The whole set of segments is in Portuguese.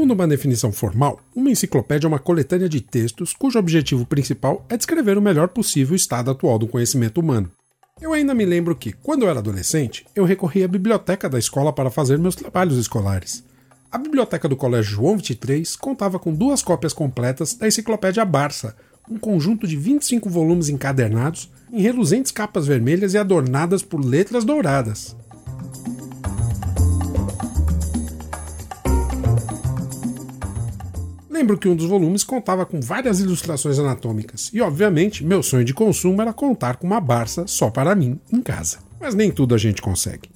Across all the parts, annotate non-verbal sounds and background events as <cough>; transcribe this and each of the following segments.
Segundo uma definição formal, uma enciclopédia é uma coletânea de textos cujo objetivo principal é descrever o melhor possível o estado atual do conhecimento humano. Eu ainda me lembro que, quando eu era adolescente, eu recorri à biblioteca da escola para fazer meus trabalhos escolares. A biblioteca do Colégio João 23 contava com duas cópias completas da Enciclopédia Barça, um conjunto de 25 volumes encadernados em reluzentes capas vermelhas e adornadas por letras douradas. Lembro que um dos volumes contava com várias ilustrações anatômicas, e obviamente meu sonho de consumo era contar com uma Barça só para mim em casa. Mas nem tudo a gente consegue.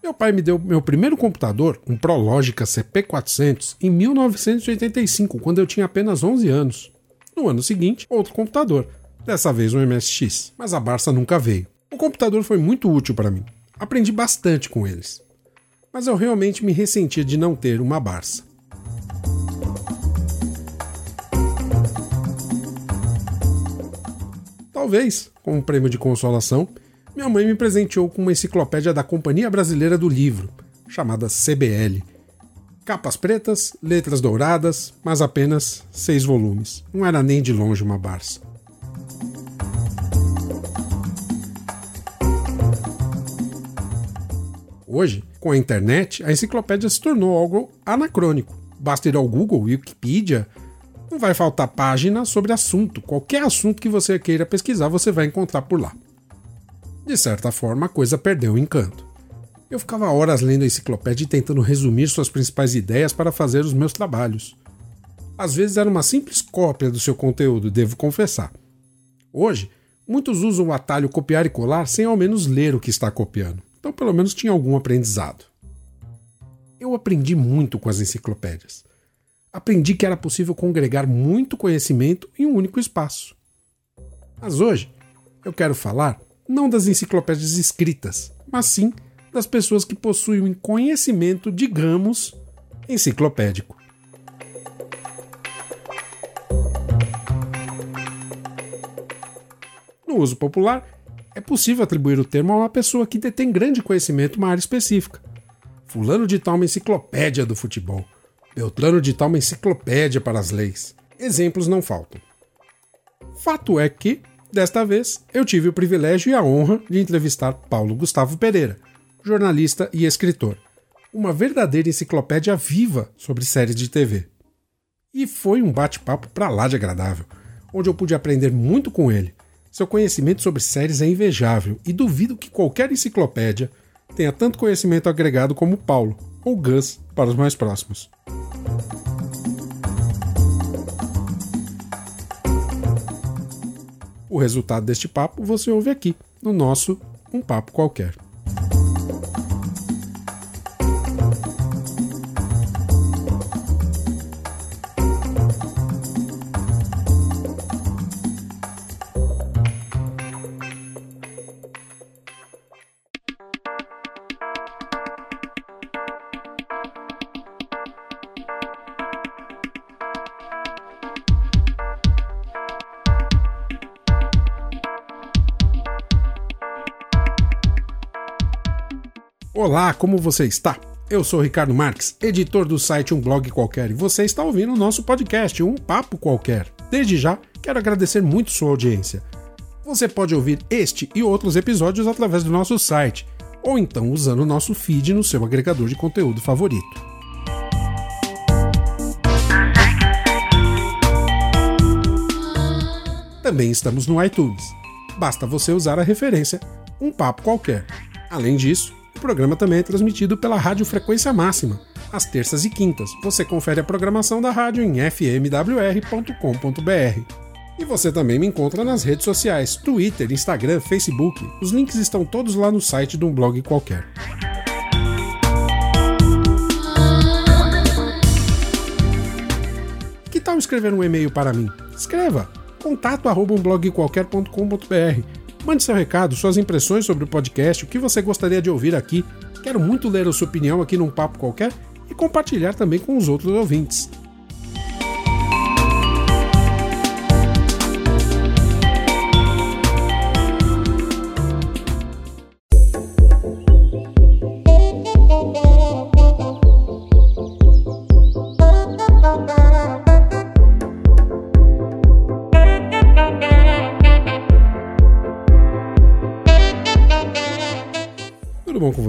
Meu pai me deu meu primeiro computador, um Prologica CP400, em 1985, quando eu tinha apenas 11 anos. No ano seguinte, outro computador, dessa vez um MSX, mas a Barça nunca veio. O computador foi muito útil para mim. Aprendi bastante com eles. Mas eu realmente me ressentia de não ter uma Barça. Talvez, como prêmio de consolação, minha mãe me presenteou com uma enciclopédia da Companhia Brasileira do Livro, chamada CBL. Capas pretas, letras douradas, mas apenas seis volumes. Não era nem de longe uma Barça. Hoje, com a internet, a enciclopédia se tornou algo anacrônico. Basta ir ao Google, Wikipedia, não vai faltar página sobre assunto. Qualquer assunto que você queira pesquisar, você vai encontrar por lá. De certa forma, a coisa perdeu o encanto. Eu ficava horas lendo a enciclopédia e tentando resumir suas principais ideias para fazer os meus trabalhos. Às vezes era uma simples cópia do seu conteúdo, devo confessar. Hoje, muitos usam o atalho copiar e colar sem ao menos ler o que está copiando. Então, pelo menos tinha algum aprendizado. Eu aprendi muito com as enciclopédias. Aprendi que era possível congregar muito conhecimento em um único espaço. Mas hoje, eu quero falar não das enciclopédias escritas, mas sim das pessoas que possuem conhecimento, digamos, enciclopédico. No uso popular, é possível atribuir o termo a uma pessoa que detém grande conhecimento em uma área específica. Fulano de tal uma enciclopédia do futebol. Beltrano de tal uma enciclopédia para as leis. Exemplos não faltam. Fato é que Desta vez, eu tive o privilégio e a honra de entrevistar Paulo Gustavo Pereira, jornalista e escritor. Uma verdadeira enciclopédia viva sobre séries de TV. E foi um bate-papo para lá de agradável, onde eu pude aprender muito com ele. Seu conhecimento sobre séries é invejável e duvido que qualquer enciclopédia tenha tanto conhecimento agregado como Paulo, ou Gus para os mais próximos. O resultado deste papo você ouve aqui, no nosso Um Papo Qualquer. Olá, como você está? Eu sou Ricardo Marques, editor do site Um Blog Qualquer, e você está ouvindo o nosso podcast Um Papo Qualquer. Desde já, quero agradecer muito sua audiência. Você pode ouvir este e outros episódios através do nosso site, ou então usando o nosso feed no seu agregador de conteúdo favorito. Também estamos no iTunes. Basta você usar a referência Um Papo Qualquer. Além disso, o programa também é transmitido pela Rádio Frequência Máxima, às terças e quintas. Você confere a programação da rádio em fmwr.com.br. E você também me encontra nas redes sociais: Twitter, Instagram, Facebook. Os links estão todos lá no site de um blog qualquer. Que tal escrever um e-mail para mim? Escreva contato@umblogqualquer.com.br Mande seu recado, suas impressões sobre o podcast, o que você gostaria de ouvir aqui. Quero muito ler a sua opinião aqui num papo qualquer e compartilhar também com os outros ouvintes.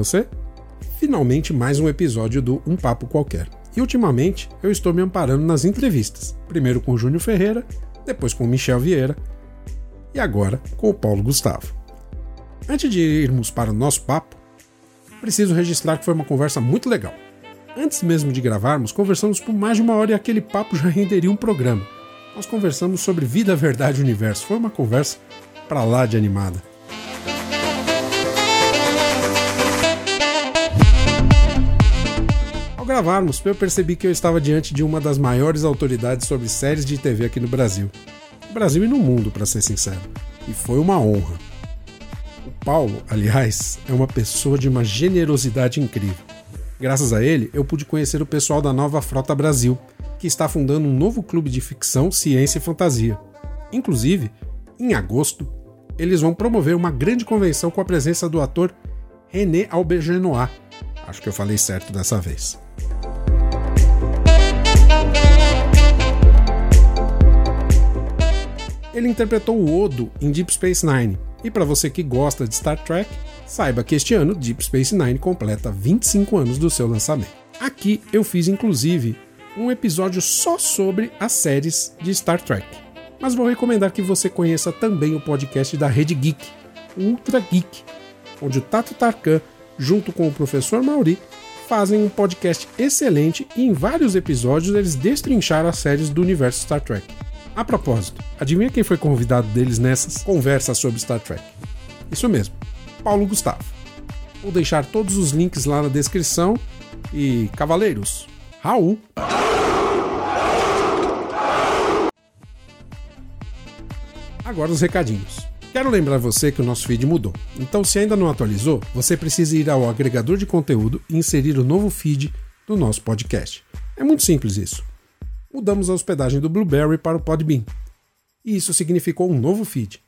Você? Finalmente mais um episódio do Um Papo Qualquer. E ultimamente eu estou me amparando nas entrevistas. Primeiro com o Júnior Ferreira, depois com o Michel Vieira e agora com o Paulo Gustavo. Antes de irmos para o nosso papo, preciso registrar que foi uma conversa muito legal. Antes mesmo de gravarmos, conversamos por mais de uma hora e aquele papo já renderia um programa. Nós conversamos sobre vida, verdade e universo. Foi uma conversa para lá de animada. Gravarmos, eu percebi que eu estava diante de uma das maiores autoridades sobre séries de TV aqui no Brasil. No Brasil e no mundo, para ser sincero. E foi uma honra. O Paulo, aliás, é uma pessoa de uma generosidade incrível. Graças a ele, eu pude conhecer o pessoal da Nova Frota Brasil, que está fundando um novo clube de ficção, ciência e fantasia. Inclusive, em agosto, eles vão promover uma grande convenção com a presença do ator René Aubergenois. Acho que eu falei certo dessa vez. Ele interpretou o Odo em Deep Space Nine. E para você que gosta de Star Trek, saiba que este ano Deep Space Nine completa 25 anos do seu lançamento. Aqui eu fiz inclusive um episódio só sobre as séries de Star Trek. Mas vou recomendar que você conheça também o podcast da Rede Geek, Ultra Geek, onde o Tato Tarkan, junto com o professor Mauri, fazem um podcast excelente e em vários episódios eles destrincharam as séries do universo Star Trek. A propósito, adivinha quem foi convidado deles nessas conversas sobre Star Trek? Isso mesmo, Paulo Gustavo. Vou deixar todos os links lá na descrição e, cavaleiros, Raul! Agora os recadinhos. Quero lembrar você que o nosso feed mudou. Então, se ainda não atualizou, você precisa ir ao agregador de conteúdo e inserir o novo feed do nosso podcast. É muito simples isso mudamos a hospedagem do Blueberry para o Podbean. E isso significou um novo feed.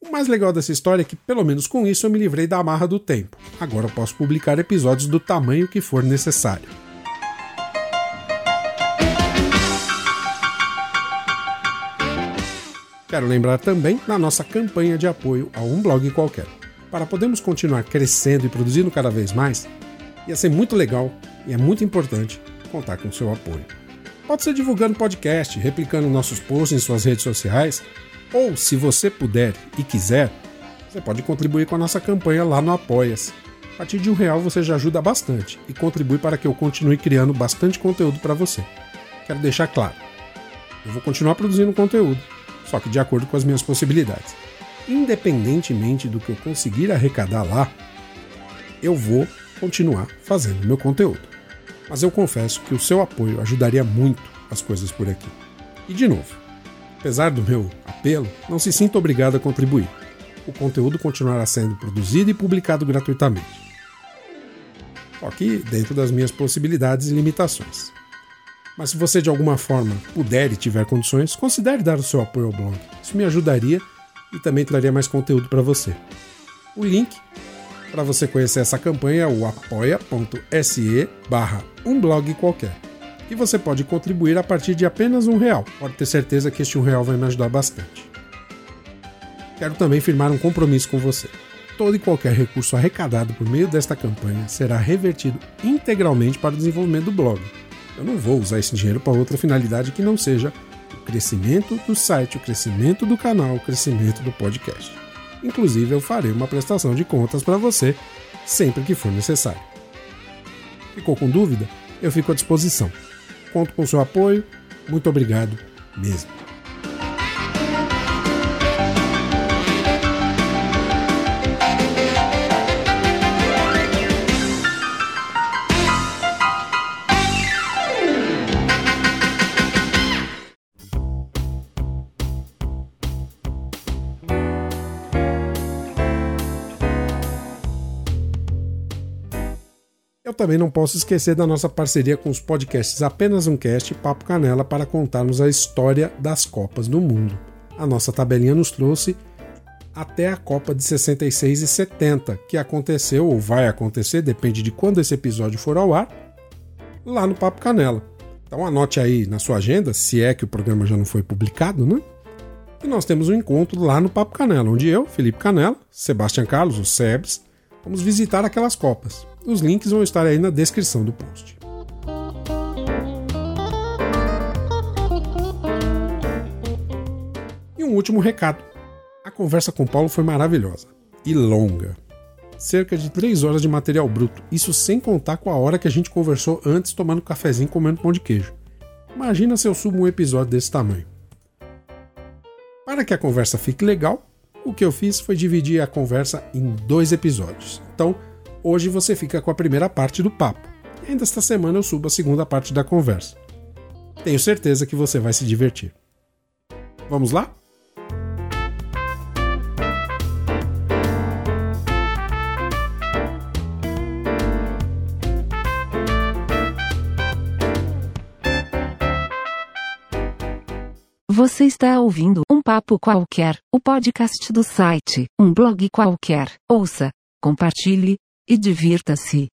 O mais legal dessa história é que, pelo menos com isso, eu me livrei da amarra do tempo. Agora eu posso publicar episódios do tamanho que for necessário. Quero lembrar também da nossa campanha de apoio a um blog qualquer. Para podermos continuar crescendo e produzindo cada vez mais, ia ser muito legal e é muito importante contar com seu apoio. Pode ser divulgando podcast, replicando nossos posts em suas redes sociais, ou, se você puder e quiser, você pode contribuir com a nossa campanha lá no Apoia-se. A partir de um real você já ajuda bastante e contribui para que eu continue criando bastante conteúdo para você. Quero deixar claro, eu vou continuar produzindo conteúdo, só que de acordo com as minhas possibilidades. Independentemente do que eu conseguir arrecadar lá, eu vou continuar fazendo meu conteúdo mas eu confesso que o seu apoio ajudaria muito as coisas por aqui. E de novo, apesar do meu apelo, não se sinta obrigado a contribuir. O conteúdo continuará sendo produzido e publicado gratuitamente. Que dentro das minhas possibilidades e limitações. Mas se você de alguma forma puder e tiver condições, considere dar o seu apoio ao blog. Isso me ajudaria e também traria mais conteúdo para você. O link para você conhecer essa campanha o apoia.se barra um blog qualquer. E você pode contribuir a partir de apenas um real. Pode ter certeza que este um real vai me ajudar bastante. Quero também firmar um compromisso com você. Todo e qualquer recurso arrecadado por meio desta campanha será revertido integralmente para o desenvolvimento do blog. Eu não vou usar esse dinheiro para outra finalidade que não seja o crescimento do site, o crescimento do canal, o crescimento do podcast. Inclusive, eu farei uma prestação de contas para você sempre que for necessário. Ficou com dúvida? Eu fico à disposição. Conto com seu apoio. Muito obrigado mesmo. Também não posso esquecer da nossa parceria com os podcasts Apenas um Cast e Papo Canela para contarmos a história das Copas do Mundo. A nossa tabelinha nos trouxe até a Copa de 66 e 70, que aconteceu ou vai acontecer, depende de quando esse episódio for ao ar, lá no Papo Canela. Então anote aí na sua agenda, se é que o programa já não foi publicado, né? E nós temos um encontro lá no Papo Canela, onde eu, Felipe Canela, Sebastião Carlos, o Sebs, Vamos visitar aquelas copas. Os links vão estar aí na descrição do post. E um último recado. A conversa com Paulo foi maravilhosa e longa. Cerca de 3 horas de material bruto, isso sem contar com a hora que a gente conversou antes tomando cafezinho comendo pão de queijo. Imagina se eu subo um episódio desse tamanho. Para que a conversa fique legal, o que eu fiz foi dividir a conversa em dois episódios. Então, hoje você fica com a primeira parte do papo. E ainda esta semana eu subo a segunda parte da conversa. Tenho certeza que você vai se divertir. Vamos lá? Você está ouvindo um papo qualquer, o podcast do site, um blog qualquer. Ouça, compartilhe e divirta-se.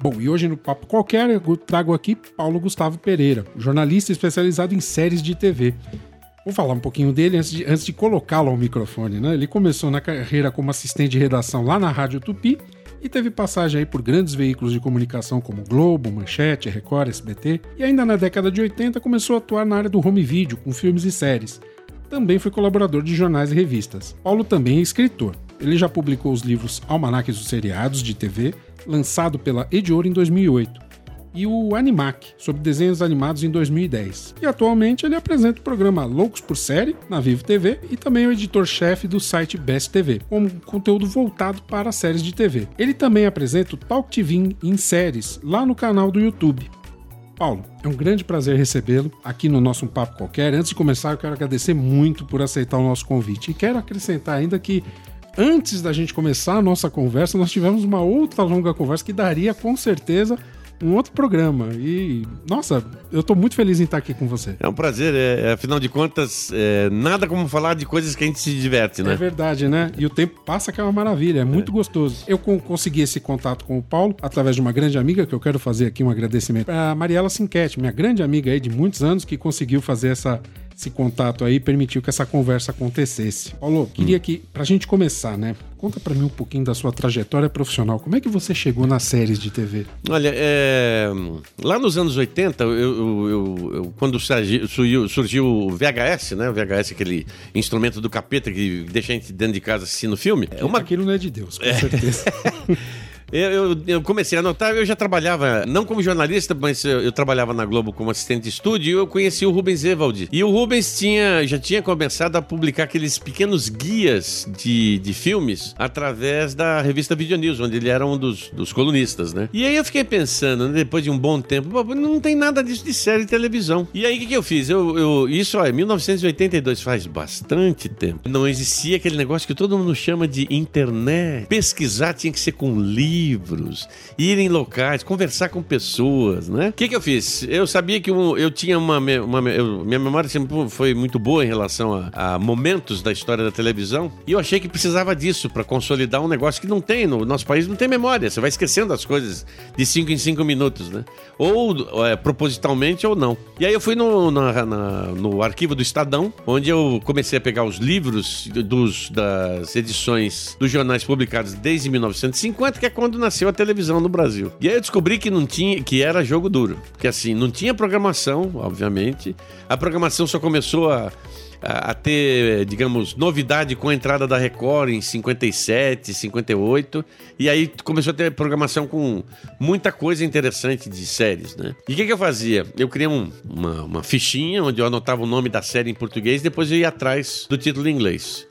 Bom, e hoje no Papo Qualquer eu trago aqui Paulo Gustavo Pereira, jornalista especializado em séries de TV. Vou falar um pouquinho dele antes de, antes de colocá-lo ao microfone. Né? Ele começou na carreira como assistente de redação lá na Rádio Tupi e teve passagem aí por grandes veículos de comunicação como Globo, Manchete, Record, SBT. E ainda na década de 80 começou a atuar na área do home video, com filmes e séries. Também foi colaborador de jornais e revistas. Paulo também é escritor. Ele já publicou os livros Almanaques dos Seriados de TV, lançado pela Edior em 2008 e o Animac, sobre desenhos animados em 2010. E atualmente ele apresenta o programa Loucos por Série, na Vivo TV, e também é o editor-chefe do site Best TV, com conteúdo voltado para séries de TV. Ele também apresenta o Talk TV em séries, lá no canal do YouTube. Paulo, é um grande prazer recebê-lo aqui no nosso Papo Qualquer. Antes de começar, eu quero agradecer muito por aceitar o nosso convite. E quero acrescentar ainda que antes da gente começar a nossa conversa, nós tivemos uma outra longa conversa que daria com certeza um outro programa. E, nossa, eu tô muito feliz em estar aqui com você. É um prazer, é, afinal de contas, é, nada como falar de coisas que a gente se diverte, né? É verdade, né? E o tempo passa que é uma maravilha, é muito é. gostoso. Eu consegui esse contato com o Paulo através de uma grande amiga, que eu quero fazer aqui um agradecimento, a Mariela Sinquete, minha grande amiga aí de muitos anos, que conseguiu fazer essa esse contato aí permitiu que essa conversa acontecesse. Paulo, queria hum. que, pra gente começar, né? Conta para mim um pouquinho da sua trajetória profissional. Como é que você chegou nas séries de TV? Olha, é... lá nos anos 80, eu, eu, eu, eu quando surgiu, surgiu, o VHS, né? O VHS, aquele instrumento do capeta que deixa a gente dentro de casa assistindo filme. É uma... Aquilo não é de Deus, com é. certeza. <laughs> Eu, eu, eu, comecei a notar, eu já trabalhava, não como jornalista, mas eu, eu, trabalhava na Globo como assistente de estúdio e eu conheci o Rubens Evald. E o Rubens tinha, já tinha começado a publicar aqueles pequenos guias de, de filmes através da revista Video News, onde ele era um dos, dos colunistas, né? E aí eu fiquei pensando, né, depois de um bom tempo, não tem nada disso de série de televisão. E aí o que, que eu fiz? Eu, eu, isso, ó, 1982, faz bastante tempo. Não existia aquele negócio que todo mundo chama de internet. Pesquisar tinha que ser com livro livros, ir em locais, conversar com pessoas, né? O que, que eu fiz? Eu sabia que eu, eu tinha uma. uma eu, minha memória sempre foi muito boa em relação a, a, momentos da história da televisão e eu achei que precisava disso para consolidar um negócio que não tem. No nosso país não tem memória. Você vai esquecendo as coisas de 5 em 5 minutos, né? Ou é, propositalmente ou não. E aí eu fui no, na, na, no arquivo do Estadão, onde eu comecei a pegar os livros dos, das edições dos jornais publicados desde 1950, que é quando quando nasceu a televisão no Brasil. E aí eu descobri que não tinha, que era jogo duro. Porque assim, não tinha programação, obviamente. A programação só começou a, a, a ter, digamos, novidade com a entrada da Record em 57, 58. E aí começou a ter programação com muita coisa interessante de séries, né? E o que, que, eu fazia? Eu criei um, uma, uma fichinha onde eu anotava o nome da série em português, depois eu ia atrás do título em inglês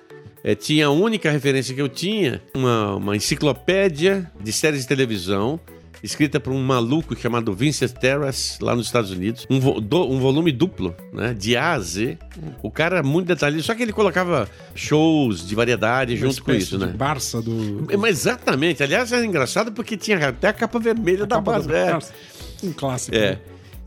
é, tinha a única referência que eu tinha, uma, uma enciclopédia de séries de televisão, escrita por um maluco chamado Vincent Terrace, lá nos Estados Unidos. Um, vo do, um, volume duplo, né? De A a Z. O cara muito detalhado, só que ele colocava shows de variedade Uma junto com isso, né? Barça do. É, mas exatamente. Aliás, era engraçado porque tinha até a capa vermelha a da, capa Barça. É. Um clássico. É. Né?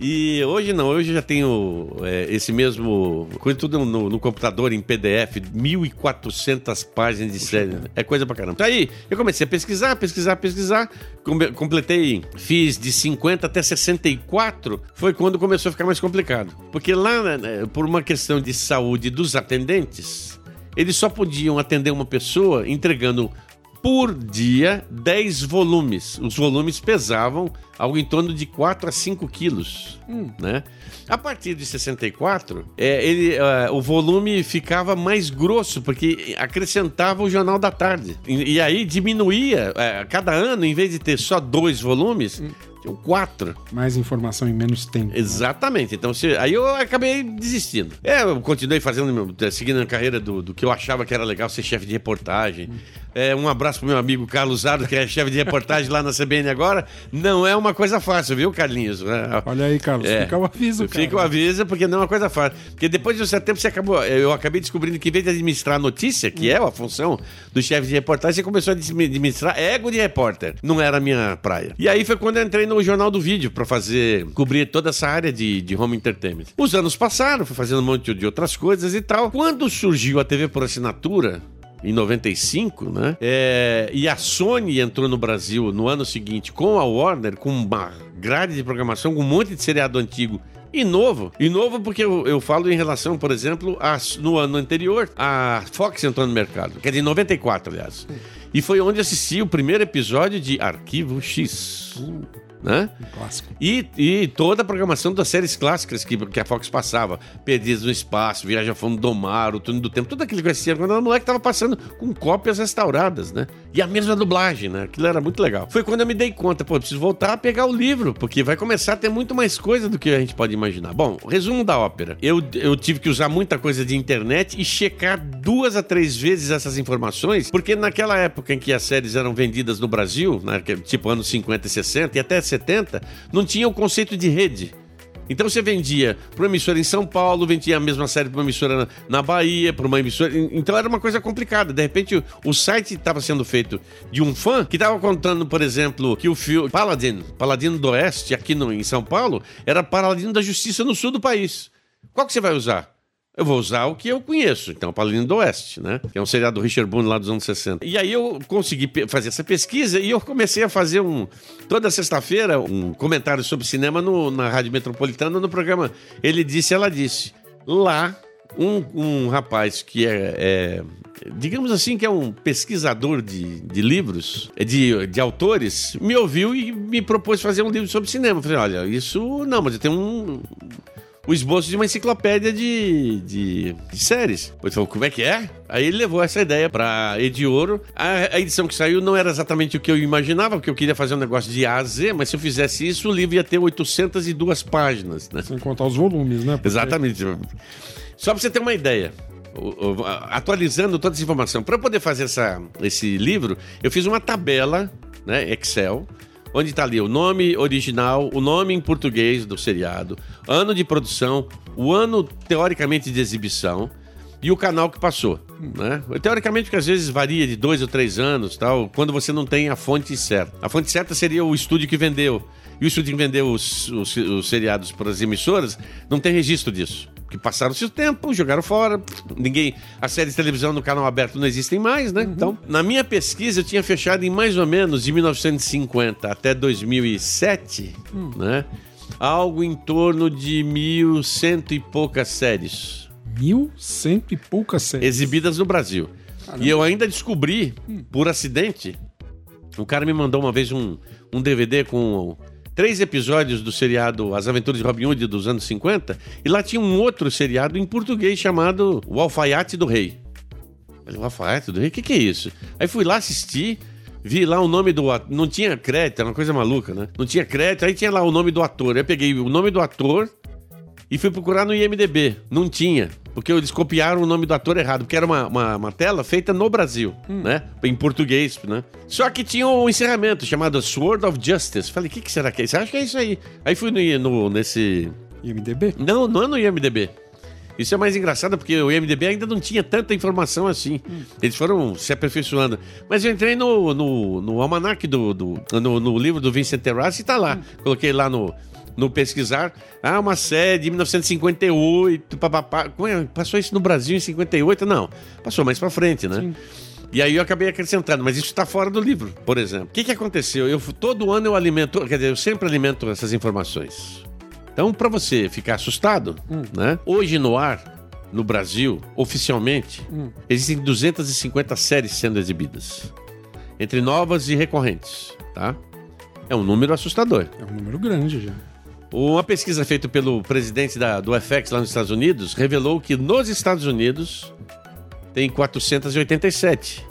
E hoje não, hoje eu já tenho é, esse mesmo. Coisa tudo no, no computador, em PDF, 1.400 páginas de série. É coisa pra caramba. Então aí, eu comecei a pesquisar, pesquisar, pesquisar. com- Completei, fiz de 50 até 64. Foi quando começou a ficar mais complicado. Porque lá, né, por uma questão de saúde dos atendentes, eles só podiam atender uma pessoa entregando por dia 10 volumes. Os volumes pesavam algo em torno de 4 a 5 quilos. Né? A partir de 64, é, ele, ah, o volume ficava mais grosso, porque acrescentava o Jornal da Tarde. E, e aí diminuía, eh, cada ano, em vez de ter só dois volumes, tinham quatro. Mais informação em menos tempo. Exatamente. Então, se- aí eu acabei desistindo. É, eu continuei fazendo, meu- seguindo a carreira do, do que eu achava que era legal ser chefe de reportagem. É, um abraço pro meu amigo Carlos Zardo, que é chefe de reportagem lá na CBN agora. Não é uma coisa fácil, viu, Carlinhos? É, Olha aí, Carlos, é. fica o aviso, cara. Fica o aviso, porque não é uma coisa fácil. Porque depois de um certo tempo você acabou. Eu acabei descobrindo que em vez de administrar a notícia, que é a função do chefe de reportagem, você começou a administrar ego de repórter. Não era a minha praia. E aí foi quando eu entrei no Jornal do Vídeo pra fazer. cobrir toda essa área de, de home entertainment. Os anos passaram, fui fazendo um monte de outras coisas e tal. Quando surgiu a TV por assinatura, em 95, né? É, e a Sony entrou no Brasil no ano seguinte com a Warner, com uma grade de programação, com um monte de seriado antigo. E novo. E novo porque eu, eu falo em relação, por exemplo, a, no ano anterior, a Fox entrou no mercado. Quer dizer, em 94, aliás. E foi onde assisti o primeiro episódio de Arquivo X. Né? Um clássico. E, e toda a programação das séries clássicas que, que a Fox passava. Perdidos no Espaço, Viagem ao Fundo do Mar, O Túnel do Tempo, tudo aquilo que eu assistia quando era moleque tava passando com cópias restauradas, né? E a mesma dublagem, né? Aquilo era muito legal. Foi quando eu me dei conta, pô, preciso voltar a pegar o livro, porque vai começar a ter muito mais coisa do que a gente pode imaginar. Bom, resumo da ópera. Eu, eu tive que usar muita coisa de internet e checar duas a três vezes essas informações, porque naquela época em que as séries eram vendidas no Brasil, né, é tipo anos 50 e 60 e até 70, não tinha o conceito de rede. Então você vendia para uma emissora em São Paulo, vendia a mesma série para uma emissora na, Bahia, para uma emissora. Então era uma coisa complicada. De repente o, o site estava sendo feito de um fã que estava contando, por exemplo, que o filme Paladino, Paladino do Oeste, aqui no, em São Paulo, era Paladino da Justiça no sul do país. Qual que você vai usar? Eu vou usar o que eu conheço, então, Paladino do Oeste, né? Que é um seriado do Richard Boone lá dos anos 60. E aí eu consegui fazer essa pesquisa e eu comecei a fazer um. Toda sexta-feira, um comentário sobre cinema no- na Rádio Metropolitana no programa Ele Disse, Ela Disse. Lá, um, um rapaz que é, é, digamos assim, que é um pesquisador de, de livros, é de, de autores, me ouviu e me propôs fazer um livro sobre cinema. Eu falei, olha, isso não, mas eu tenho um o esboço de uma enciclopédia de, de, de séries. Ele falou, como é que é? Aí ele levou essa ideia pra Ediouro. A, a edição que saiu não era exatamente o que eu imaginava, porque eu queria fazer um negócio de A a Z, mas se eu fizesse isso, o livro ia ter 802 páginas, né? Sem contar os volumes, né? Porque- Exatamente. Só pra você ter uma ideia. Atualizando toda essa informação. Para eu poder fazer essa, esse livro, eu fiz uma tabela, né, Excel, onde está ali o nome original, o nome em português do seriado, ano de produção, o ano teoricamente de exibição e o canal que passou, né? Teoricamente, porque às vezes varia de dois ou três anos, tal, quando você não tem a fonte certa. A fonte certa seria o estúdio que vendeu. E o estúdio que vendeu os, os, os seriados para as emissoras não tem registro disso. Que passaram seu tempo, jogaram fora, ninguém. As séries de televisão no canal aberto não existem mais, né? Então, na minha pesquisa, eu tinha fechado em mais ou menos de 1950 até 2007, né? Algo em torno de mil cento e poucas séries Mil cento e poucas séries. exibidas no Brasil. E eu ainda descobri, por acidente, o cara me mandou uma vez um, um DVD com três episódios do seriado As Aventuras de Robin Hood dos anos 50, e lá tinha um outro seriado em português chamado O Alfaiate do Rei. Falei, o Alfaiate do Rei? O que, que é isso? Aí fui lá assistir, vi lá o nome do ator. Não tinha crédito, era uma coisa maluca, né? Não tinha crédito, aí tinha lá o nome do ator. Eu peguei o nome do ator e fui procurar no IMDB. Não tinha. Porque eles copiaram o nome do ator errado, porque era uma, uma, uma tela feita no Brasil, né? Em português, né? Só que tinha um encerramento chamado Sword of Justice. Falei, o que, que será que é isso? Acho que é isso aí. Aí fui no, no, nesse. IMDB? Não, não é no IMDB. Isso é mais engraçado porque o IMDB ainda não tinha tanta informação assim. Eles foram se aperfeiçoando. Mas eu entrei no, no, no almanac do, do no, no livro do Vincent Terrace e tá lá. Coloquei lá no, no pesquisar. Ah, uma série de 1958, papapá. Como é? Passou isso no Brasil em 58? Não, passou mais pra frente, né? Sim. E aí eu acabei acrescentando, mas isso está fora do livro, por exemplo. O que, que aconteceu? Eu, todo ano eu alimento, quer dizer, eu sempre alimento essas informações. Então, para você ficar assustado, né? Hoje no ar, no Brasil, oficialmente, existem 250 séries sendo exibidas. Entre novas e recorrentes, tá? É um número assustador. É um número grande já. Uma pesquisa feita pelo presidente da, do FX lá nos Estados Unidos revelou que nos Estados Unidos tem 487.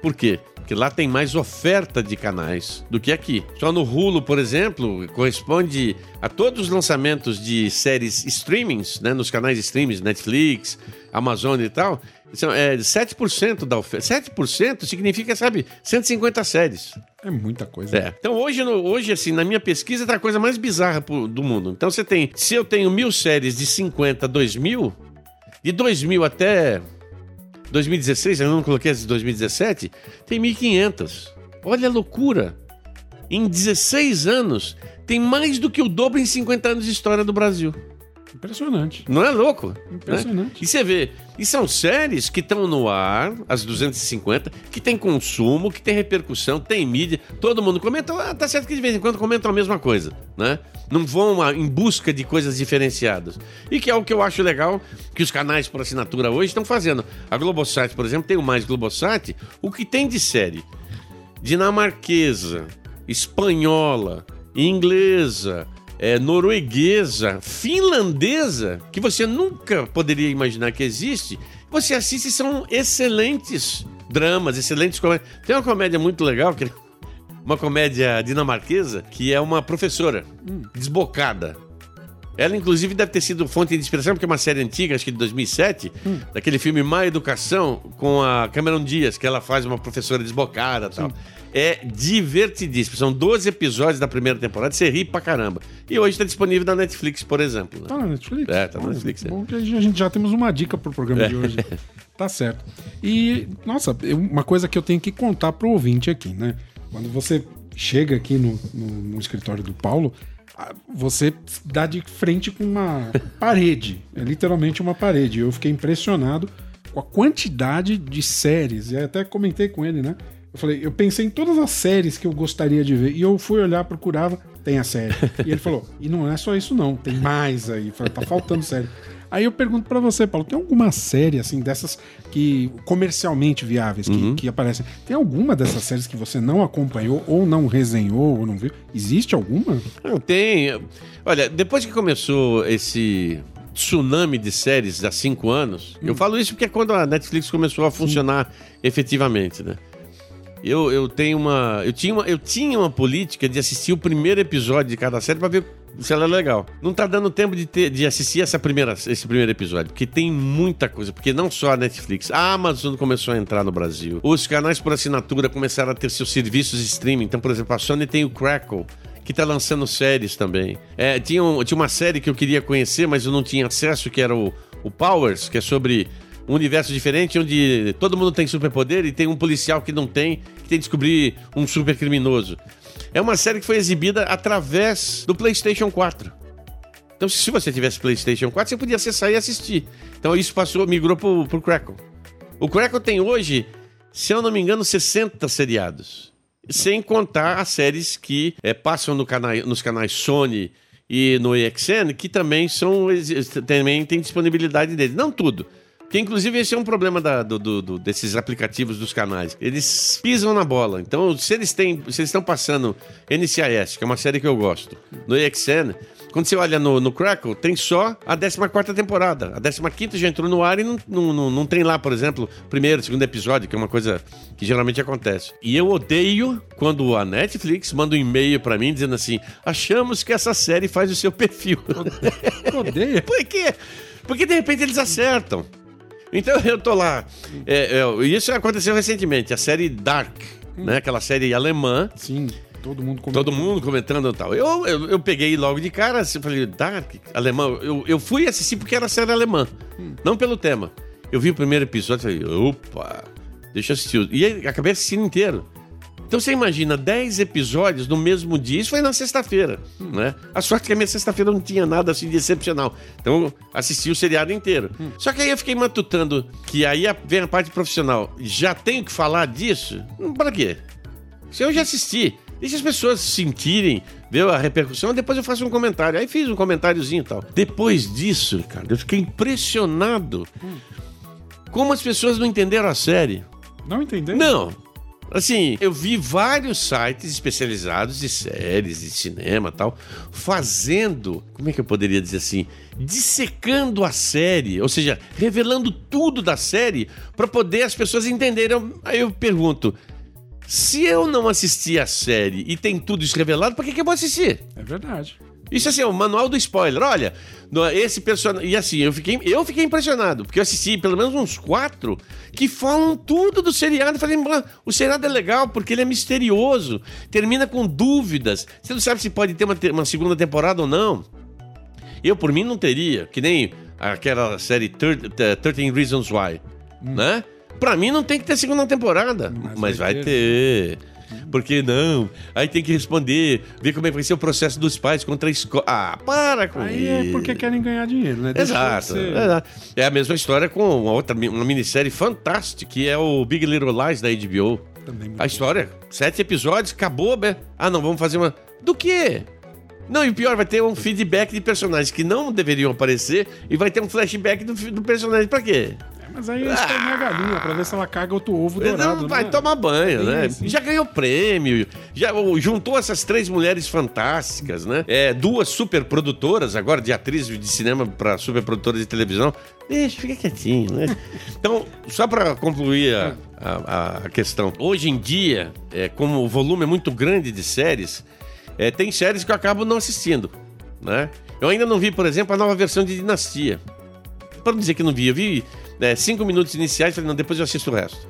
Por quê? Porque lá tem mais oferta de canais do que aqui. Só no Hulu, por exemplo, corresponde a todos os lançamentos de séries streamings, né, nos canais streamings, Netflix, Amazon e tal, são é, 7% da oferta. 7% significa, sabe, 150 séries. É muita coisa. É. Então hoje, no- hoje, assim, na minha pesquisa, tá a coisa mais bizarra pro- do mundo. Então você tem. Se eu tenho mil séries de 50 a 2000, de 2000 até 2016, eu não coloquei as de 2017, tem 1.500. Olha a loucura. Em 16 anos, tem mais do que o dobro em 50 anos de história do Brasil. Impressionante. Não é louco? Impressionante. Né? E você vê, e são séries que estão no ar, as 250, que tem consumo, que tem repercussão, tem mídia, todo mundo comenta, ah, tá certo que de vez em quando comentam a mesma coisa, né? Não vão em busca de coisas diferenciadas. E que é o que eu acho legal que os canais por assinatura hoje estão fazendo. A Globosat, por exemplo, tem o Mais Globosat, o que tem de série dinamarquesa, espanhola, inglesa, é, norueguesa, finlandesa, que você nunca poderia imaginar que existe, você assiste e são excelentes dramas, excelentes comédias. Tem uma comédia muito legal, que <laughs> uma comédia dinamarquesa, que é uma professora desbocada. Ela, inclusive, deve ter sido fonte de inspiração, porque é uma série antiga, acho que de 2007, daquele filme Má Educação, com a Cameron Diaz, que ela faz uma professora desbocada e tal. É divertidíssimo. São 12 episódios da primeira temporada, você ri pra caramba. E hoje está disponível na Netflix, por exemplo. né? Tá na Netflix? É, tá na Netflix, é. Bom que a gente já temos uma dica pro programa de hoje. <laughs> Tá certo. E, nossa, uma coisa que eu tenho que contar pro ouvinte aqui, né? Quando você chega aqui no, no- no escritório do Paulo, você dá de frente com uma <laughs> parede. É literalmente uma parede. Eu fiquei impressionado com a quantidade de séries. E até comentei com ele, né? Eu falei, eu pensei em todas as séries que eu gostaria de ver. E eu fui olhar, procurava, tem a série. E ele falou, e não é só isso não, tem mais aí. Eu falei, tá faltando série. Aí eu pergunto pra você, Paulo, tem alguma série, assim, dessas que comercialmente viáveis, que, que aparecem? Tem alguma dessas séries que você não acompanhou, ou não resenhou, ou não viu? Existe alguma? Não tem. Olha, depois que começou esse tsunami de séries há cinco anos, eu falo isso porque é quando a Netflix começou a funcionar efetivamente, né? Eu, eu tenho uma. Eu tinha uma, eu tinha uma política de assistir o primeiro episódio de cada série pra ver se ela é legal. Não tá dando tempo de, ter, de assistir essa primeira, esse primeiro episódio, porque tem muita coisa. Porque não só a Netflix, a Amazon começou a entrar no Brasil. Os canais por assinatura começaram a ter seus serviços de streaming. Então, por exemplo, a Sony tem o Crackle que tá lançando séries também. É, tinha, um- tinha uma série que eu queria conhecer, mas eu não tinha acesso, que era o, o Powers, que é sobre um universo diferente, onde todo mundo tem superpoder e tem um policial que não tem, que tem que descobrir um super criminoso. É uma série que foi exibida através do PlayStation 4. Então, se você tivesse PlayStation 4, você podia acessar e assistir. Então, isso passou, migrou pro, pro Crackle. O Crackle tem hoje, se eu não me engano, 60 seriados. Sem contar as séries que eh, passam no nos canais Sony e no EXN, que também são também tem disponibilidade deles. Não tudo. Porque, inclusive, esse é um problema da- do- do- desses aplicativos dos canais. Eles pisam na bola. Então, se eles têm, se eles estão passando NCIS, que é uma série que eu gosto, no EXN, quando você olha no, no Crackle, tem só a 14 temporada. A 15 já entrou no ar e não, não, não, não tem lá, por exemplo, primeiro, segundo episódio, que é uma coisa que geralmente acontece. E eu odeio quando a Netflix manda um e-mail pra mim dizendo assim: achamos que essa série faz o seu perfil. Odeia? <laughs> Por quê? Porque de repente eles acertam. Então eu tô lá. É, é, isso aconteceu recentemente, a série Dark, né? Aquela série alemã. Sim, todo mundo comenta. Todo mundo comentando e tal. Eu, eu, eu peguei logo de cara, assim, falei, Dark, alemão. Eu, eu fui assistir porque era série alemã, não pelo tema. Eu vi o primeiro episódio e falei, opa, deixa eu assistir. E aí, acabei assistindo inteiro. Então você imagina 10 episódios no mesmo dia. Isso foi na sexta-feira, né? A sorte é que a minha sexta-feira não tinha nada assim de excepcional. Então eu assisti o seriado inteiro. Só que aí eu fiquei matutando que aí vem a parte profissional. Já tenho que falar disso? Hum, Para quê? Se eu já assisti, deixa as pessoas sentirem, ver a repercussão, depois eu faço um comentário. Aí fiz um comentáriozinho e tal. Depois disso, cara, eu fiquei impressionado como as pessoas não entenderam a série. Não entendeu? Não. Assim, eu vi vários sites especializados de séries, de cinema tal, fazendo, como é que eu poderia dizer assim, dissecando a série, ou seja, revelando tudo da série para poder as pessoas entenderem. Aí eu pergunto, se eu não assisti a série e tem tudo isso revelado, por que, que eu vou assistir? É verdade. Isso assim, é o manual do spoiler. Olha, no- esse personagem. E assim, eu fiquei, eu fiquei impressionado, porque eu assisti pelo menos uns quatro que falam tudo do seriado. Falei, "Mano, o seriado é legal porque ele é misterioso, termina com dúvidas. Você não sabe se pode ter uma, uma segunda temporada ou não. Eu, por mim, não teria, que nem aquela série Thir- eh, 13 Reasons Why, né? Pra mim não tem que ter segunda temporada, mas, Mas vai vai ter. Por que não? Aí tem que responder, ver como é que vai ser o processo dos pais contra a escola. Ah, para com Aí isso. é porque querem ganhar dinheiro, né? Deixa Exato, ser- exato. É a mesma história com uma outra uma minissérie fantástica, que é o Big Little Lies da HBO. Também A história, sete episódios, acabou, né? Ah, não, vamos fazer uma. Do quê? Não, e o pior, vai ter um feedback de personagens que não deveriam aparecer e vai ter um flashback do, do personagem. Pra quê? Mas aí eles põem a galinha pra ver se ela caga outro ovo dourado. não vai né? tomar banho, né? sim. Já ganhou prêmio, já juntou essas três mulheres fantásticas, né? É, duas super produtoras agora de atriz de cinema para super produtoras de televisão. Deixa, fica quietinho, né? <laughs> Então, só para concluir a, a- a questão, hoje em dia, é, como o volume é muito grande de séries, é, tem séries que eu acabo não assistindo, né? Eu ainda não vi, por exemplo, a nova versão de Dinastia. Para não dizer que não vi, eu vi é, cinco minutos iniciais, falei, não, depois eu assisto o resto.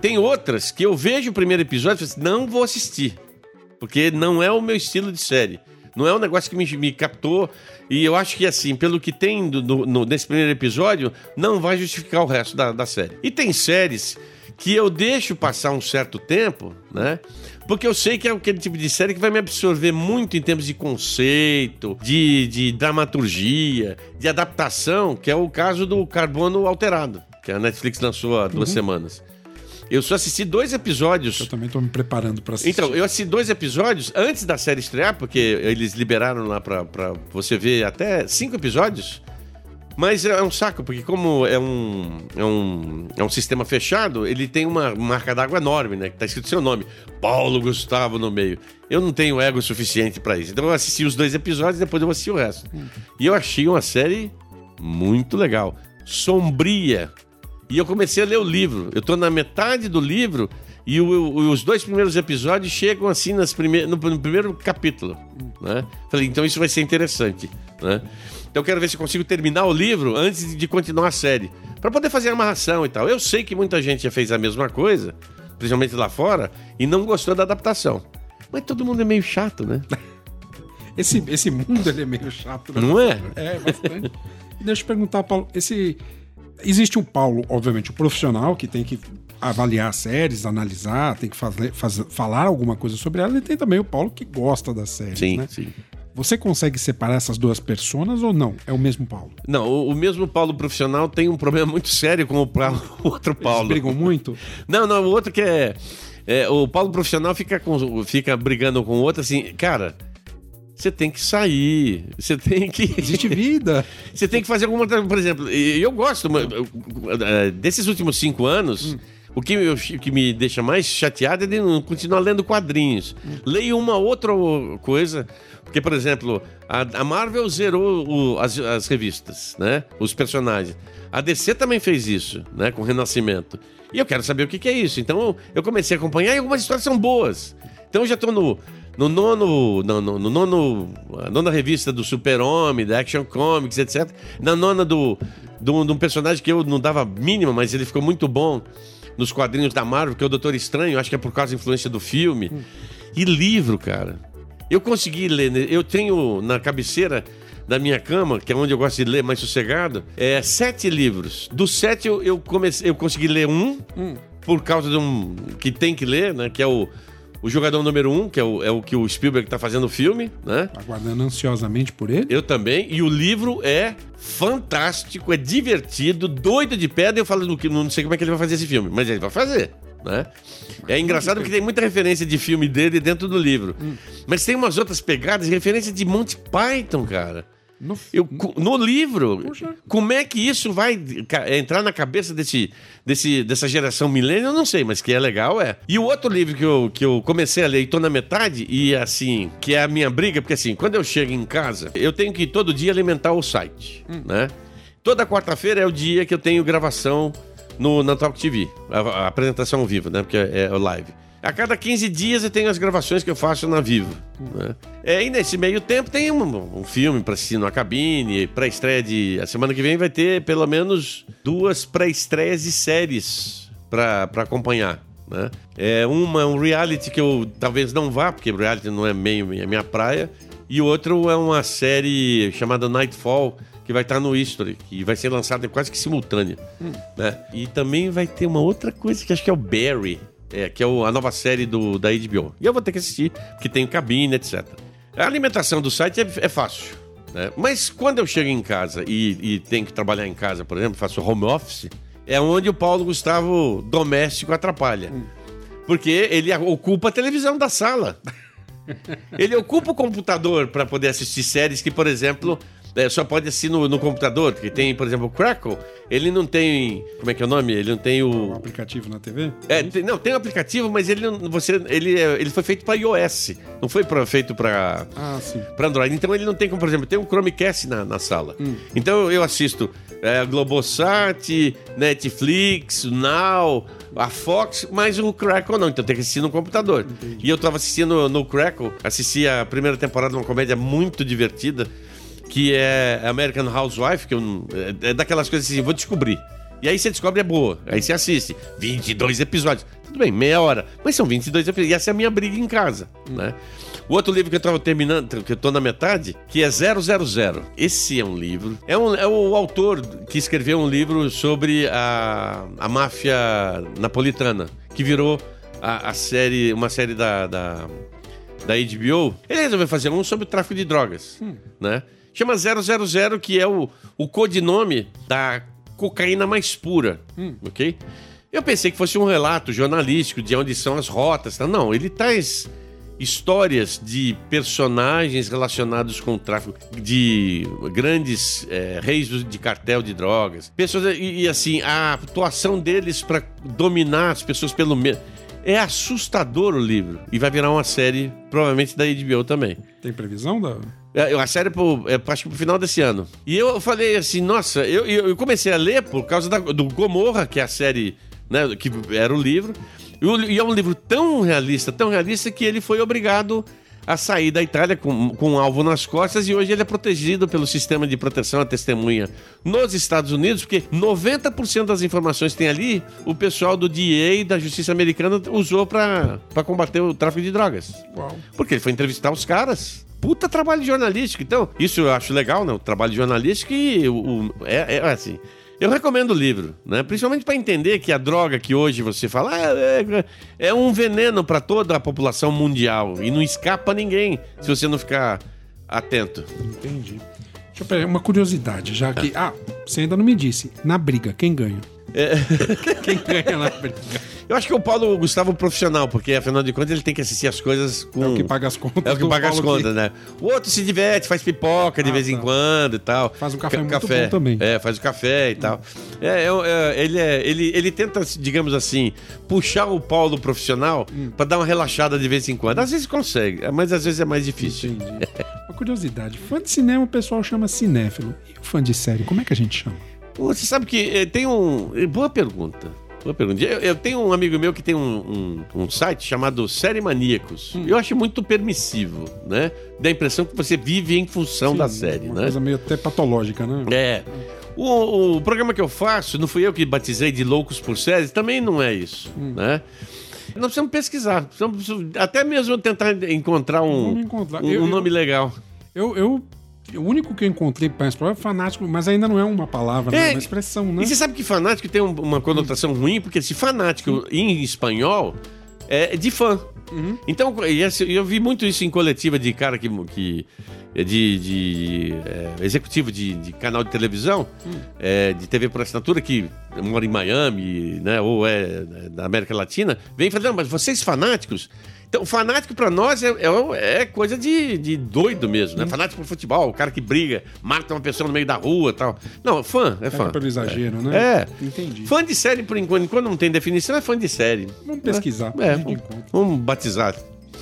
Tem outras que eu vejo o primeiro episódio e falo assim, não vou assistir. Porque não é o meu estilo de série. Não é um negócio que me, me captou. E eu acho que, assim, pelo que tem do- no- no- nesse primeiro episódio, não vai justificar o resto da, da série. E tem séries que eu deixo passar um certo tempo, né? Porque eu sei que é aquele tipo de série que vai me absorver muito em termos de conceito, de, de dramaturgia, de adaptação, que é o caso do Carbono Alterado, que a Netflix lançou há duas semanas. Eu só assisti dois episódios. Eu também tô me preparando pra assistir. Então, eu assisti dois episódios antes da série estrear, porque eles liberaram lá pra você ver até cinco episódios. Mas é um saco, porque como é um, é um, é um sistema fechado, ele tem uma marca d'água enorme, né? Que tá escrito seu nome. Paulo Gustavo no meio. Eu não tenho ego suficiente pra isso. Então eu assisti os dois episódios e depois eu assisti o resto. E eu achei uma série muito legal. Sombria. E eu comecei a ler o livro. Eu tô na metade do livro e o- o- os dois primeiros episódios chegam assim nas prime no, no primeiro capítulo. Né? Falei, então isso vai ser interessante. Né? Então eu quero ver se consigo terminar o livro antes de- continuar a série. Pra poder fazer a amarração e tal. Eu sei que muita gente já fez a mesma coisa, principalmente lá fora, e não gostou da adaptação. Mas todo mundo é meio chato, né? <laughs> Esse, esse mundo ele é meio chato, né? Não é? É, bastante. E deixa eu perguntar, Paulo, esse. Existe o Paulo, obviamente, o profissional que tem que avaliar séries, analisar, tem que fazer, fazer- falar alguma coisa sobre ela, e tem também o Paulo que gosta das séries, Sim, né? sim. Você consegue separar essas duas personas ou não? É o mesmo Paulo? Não, o, o mesmo Paulo profissional tem um problema muito sério com o, Paulo, <laughs> o outro Eles Paulo. brigam muito? Não, não, o outro que é, é, O Paulo profissional fica, com, fica brigando com o outro assim, cara. Você tem que sair, você tem que. <laughs> Existe vida. Você tem que fazer alguma coisa. Por exemplo, eu gosto eh, desses últimos cinco anos. O que, que me deixa mais chateado é de não continuar lendo quadrinhos. Leio uma outra coisa. Porque, por exemplo, a, a Marvel zerou o- as, as revistas, né? Os personagens. A DC também fez isso, né? Com o Renascimento. E eu quero saber o que, que é isso. Então eu comecei a acompanhar e algumas histórias são boas. Então eu já tô no, no nono. No, no, no nono. nona revista do Super-Homem, da Action Comics, etc. Na nona do, de um personagem que eu não dava mínima, mas ele ficou muito bom nos quadrinhos da Marvel, que é o Doutor Estranho, acho que é por causa da influência do filme. E livro, cara. Eu consegui ler, né? eu tenho na cabeceira da minha cama, que é onde eu gosto de ler mais sossegado, é sete livros. Dos sete eu, eu comecei, eu consegui ler um, por causa de um que tem que ler, né? Que é o, o jogador número um, que é o, é o que o Spielberg tá fazendo o filme, né? Aguardando ansiosamente por ele. Eu também. E o livro é fantástico, é divertido, doido de pedra. Eu falo, que não sei como é que ele vai fazer esse filme, mas ele vai fazer. Né? É engraçado porque tem muita referência de filme dele dentro do livro. Hum. Mas tem umas outras pegadas, referência de Monty Python, cara. No, Eu, no livro, Puxa. como é que isso vai entrar na cabeça desse, desse, dessa geração milênio, eu não sei, mas que é legal, é. E o outro livro que eu, que eu comecei a ler e tô na metade, e assim, que é a minha briga, porque assim, quando eu chego em casa, eu tenho que todo dia alimentar o site, né? Toda quarta-feira é o dia que eu tenho gravação no, na Talk TV, a, a apresentação ao vivo, né? Porque é, é o live. A cada 15 dias eu tenho as gravações que eu faço na Vivo. Né? É, e nesse meio tempo tem um, um filme para assistir na cabine, pré-estreia de. A semana que vem vai ter pelo menos duas pré-estreias de séries para acompanhar. Né? É uma um reality que eu talvez não vá, porque reality não é meio a minha praia. E outro é uma série chamada Nightfall, que vai estar no History, que vai ser lançada quase que simultânea. Né? E também vai ter uma outra coisa que acho que é o Barry, é, que é o- a nova série do, da HBO. E eu vou ter que assistir, porque tem cabine, etc. A alimentação do site é, é fácil. né? Mas quando eu chego em casa e, e tenho que trabalhar em casa, por exemplo, faço home office, é onde o Paulo Gustavo doméstico atrapalha. Porque ele ocupa a televisão da sala. <laughs> Ele ocupa o computador para poder assistir séries que, por exemplo, é, só pode assistir no, no computador. Que tem, por exemplo, o Crackle. Ele não tem. Como é que é o nome? Ele não tem o o. aplicativo na TV? É, tem- não, tem um aplicativo, mas ele não- você ele, é- ele foi feito para iOS. Não foi pra, feito para Ah, para Android. Então ele não tem como, por exemplo, tem um Chromecast na, na sala. Então eu assisto é, Globosat, Netflix, Now, a Fox, mas o Crackle não. Então tem que assistir no computador. E eu tava assistindo no Crackle, assisti a primeira temporada de uma comédia muito divertida, que é American Housewife, que eu é, é daquelas coisas assim, vou descobrir. E aí você descobre é boa. Aí você assiste. 22 episódios. Tudo bem, meia hora. Mas são 22 episódios. E essa é a minha briga em casa, né? O outro livro que eu tava terminando, que eu tô na metade, que é 000. Esse é um livro. É, um, é o autor que escreveu um livro sobre a, a máfia napolitana, que virou a, a série, uma série da, da, da HBO. Ele resolveu fazer um sobre o tráfico de drogas, né? Chama 000, que é o, o codinome da cocaína mais pura, ok? Eu pensei que fosse um relato jornalístico de onde são as rotas. tá? Não, ele traz histórias de personagens relacionados com o tráfico de grandes eh, reis de cartel de drogas. Pessoas e, e, assim, a atuação deles para dominar as pessoas pelo medo. É assustador o livro. E vai virar uma série, provavelmente da HBO também. Tem previsão da. É, a série pro, é, acho que pro final desse ano. E eu falei assim, nossa, eu, eu comecei a ler por causa da- do Gomorra, que é a série, né, que era o livro. E é um livro tão realista, tão realista, que ele foi obrigado a sair da Itália com, com um alvo nas costas e hoje ele é protegido pelo sistema de proteção à testemunha nos Estados Unidos, porque 90% das informações que tem ali, o pessoal do DEA e da Justiça Americana usou para combater o tráfico de drogas. Uau. Porque ele foi entrevistar os caras. Puta trabalho jornalístico. Então, isso eu acho legal, né? O trabalho jornalístico e o, o- é, é assim. Eu recomendo o livro, né? Principalmente para entender que a droga que hoje você fala ah, é, é um veneno para toda a população mundial e não escapa ninguém se você não ficar atento. Entendi. Deixa eu pegar uma curiosidade, já que. Ah, você ainda não me disse. Na briga, quem ganha? <laughs> Quem ganha na briga? Eu acho que o Paulo Gustavo é um profissional, porque afinal de contas ele tem que assistir as coisas com É o que paga as contas. É o que paga as Paulo contas, né? O outro se diverte, faz pipoca de Ah, vez em tá. quando e tal. Faz um café Ca- muito bom também. É, faz o café e tal. É, é, é, ele, é, ele, ele tenta, digamos assim, puxar o Paulo profissional Hum. pra dar uma relaxada de vez em quando. Às vezes consegue, mas às vezes é mais difícil. Entendi. Uma curiosidade. Fã de cinema o pessoal chama cinéfilo. E o fã de série, como é que a gente chama? Você sabe que eh, tem um. eh, Boa pergunta. Boa pergunta. Eu, eu tenho um amigo meu que tem um, um- um site chamado Série Maníacos. Hum. Eu acho muito permissivo, né? Dá a impressão que você vive em função da série, uma né? coisa meio até patológica, né? É. O, o programa que eu faço, não fui eu que batizei de Loucos por Séries, também não é isso, Hum. né? Nós precisamos pesquisar, precisamos até mesmo tentar encontrar um, encontrar. um- Eu- um eu- nome legal. Eu, eu, o único que eu encontrei mais provável é fanático, mas ainda não é uma palavra, né? É, uma expressão, né? E você sabe que fanático tem um- uma conotação ruim, porque esse fanático em espanhol é de fã. Então, e esse- eu vi muito isso em coletiva de cara que. que de, de, é, executivo de, de canal de televisão, é, de TV por assinatura, que mora em Miami, né, ou é da América Latina, vem falando, "Não, mas vocês fanáticos. Então, fanático pra nós é, é, é coisa de, de doido mesmo, né? Fanático por futebol, o cara que briga, mata uma pessoa no meio da rua e tal. Não, fã, é fã. Pega pelo exagero, é. né? É. Entendi. Fã de série, por enquanto, quando não tem definição, é fã de série. Vamos pesquisar. É, vamos, vamos batizar.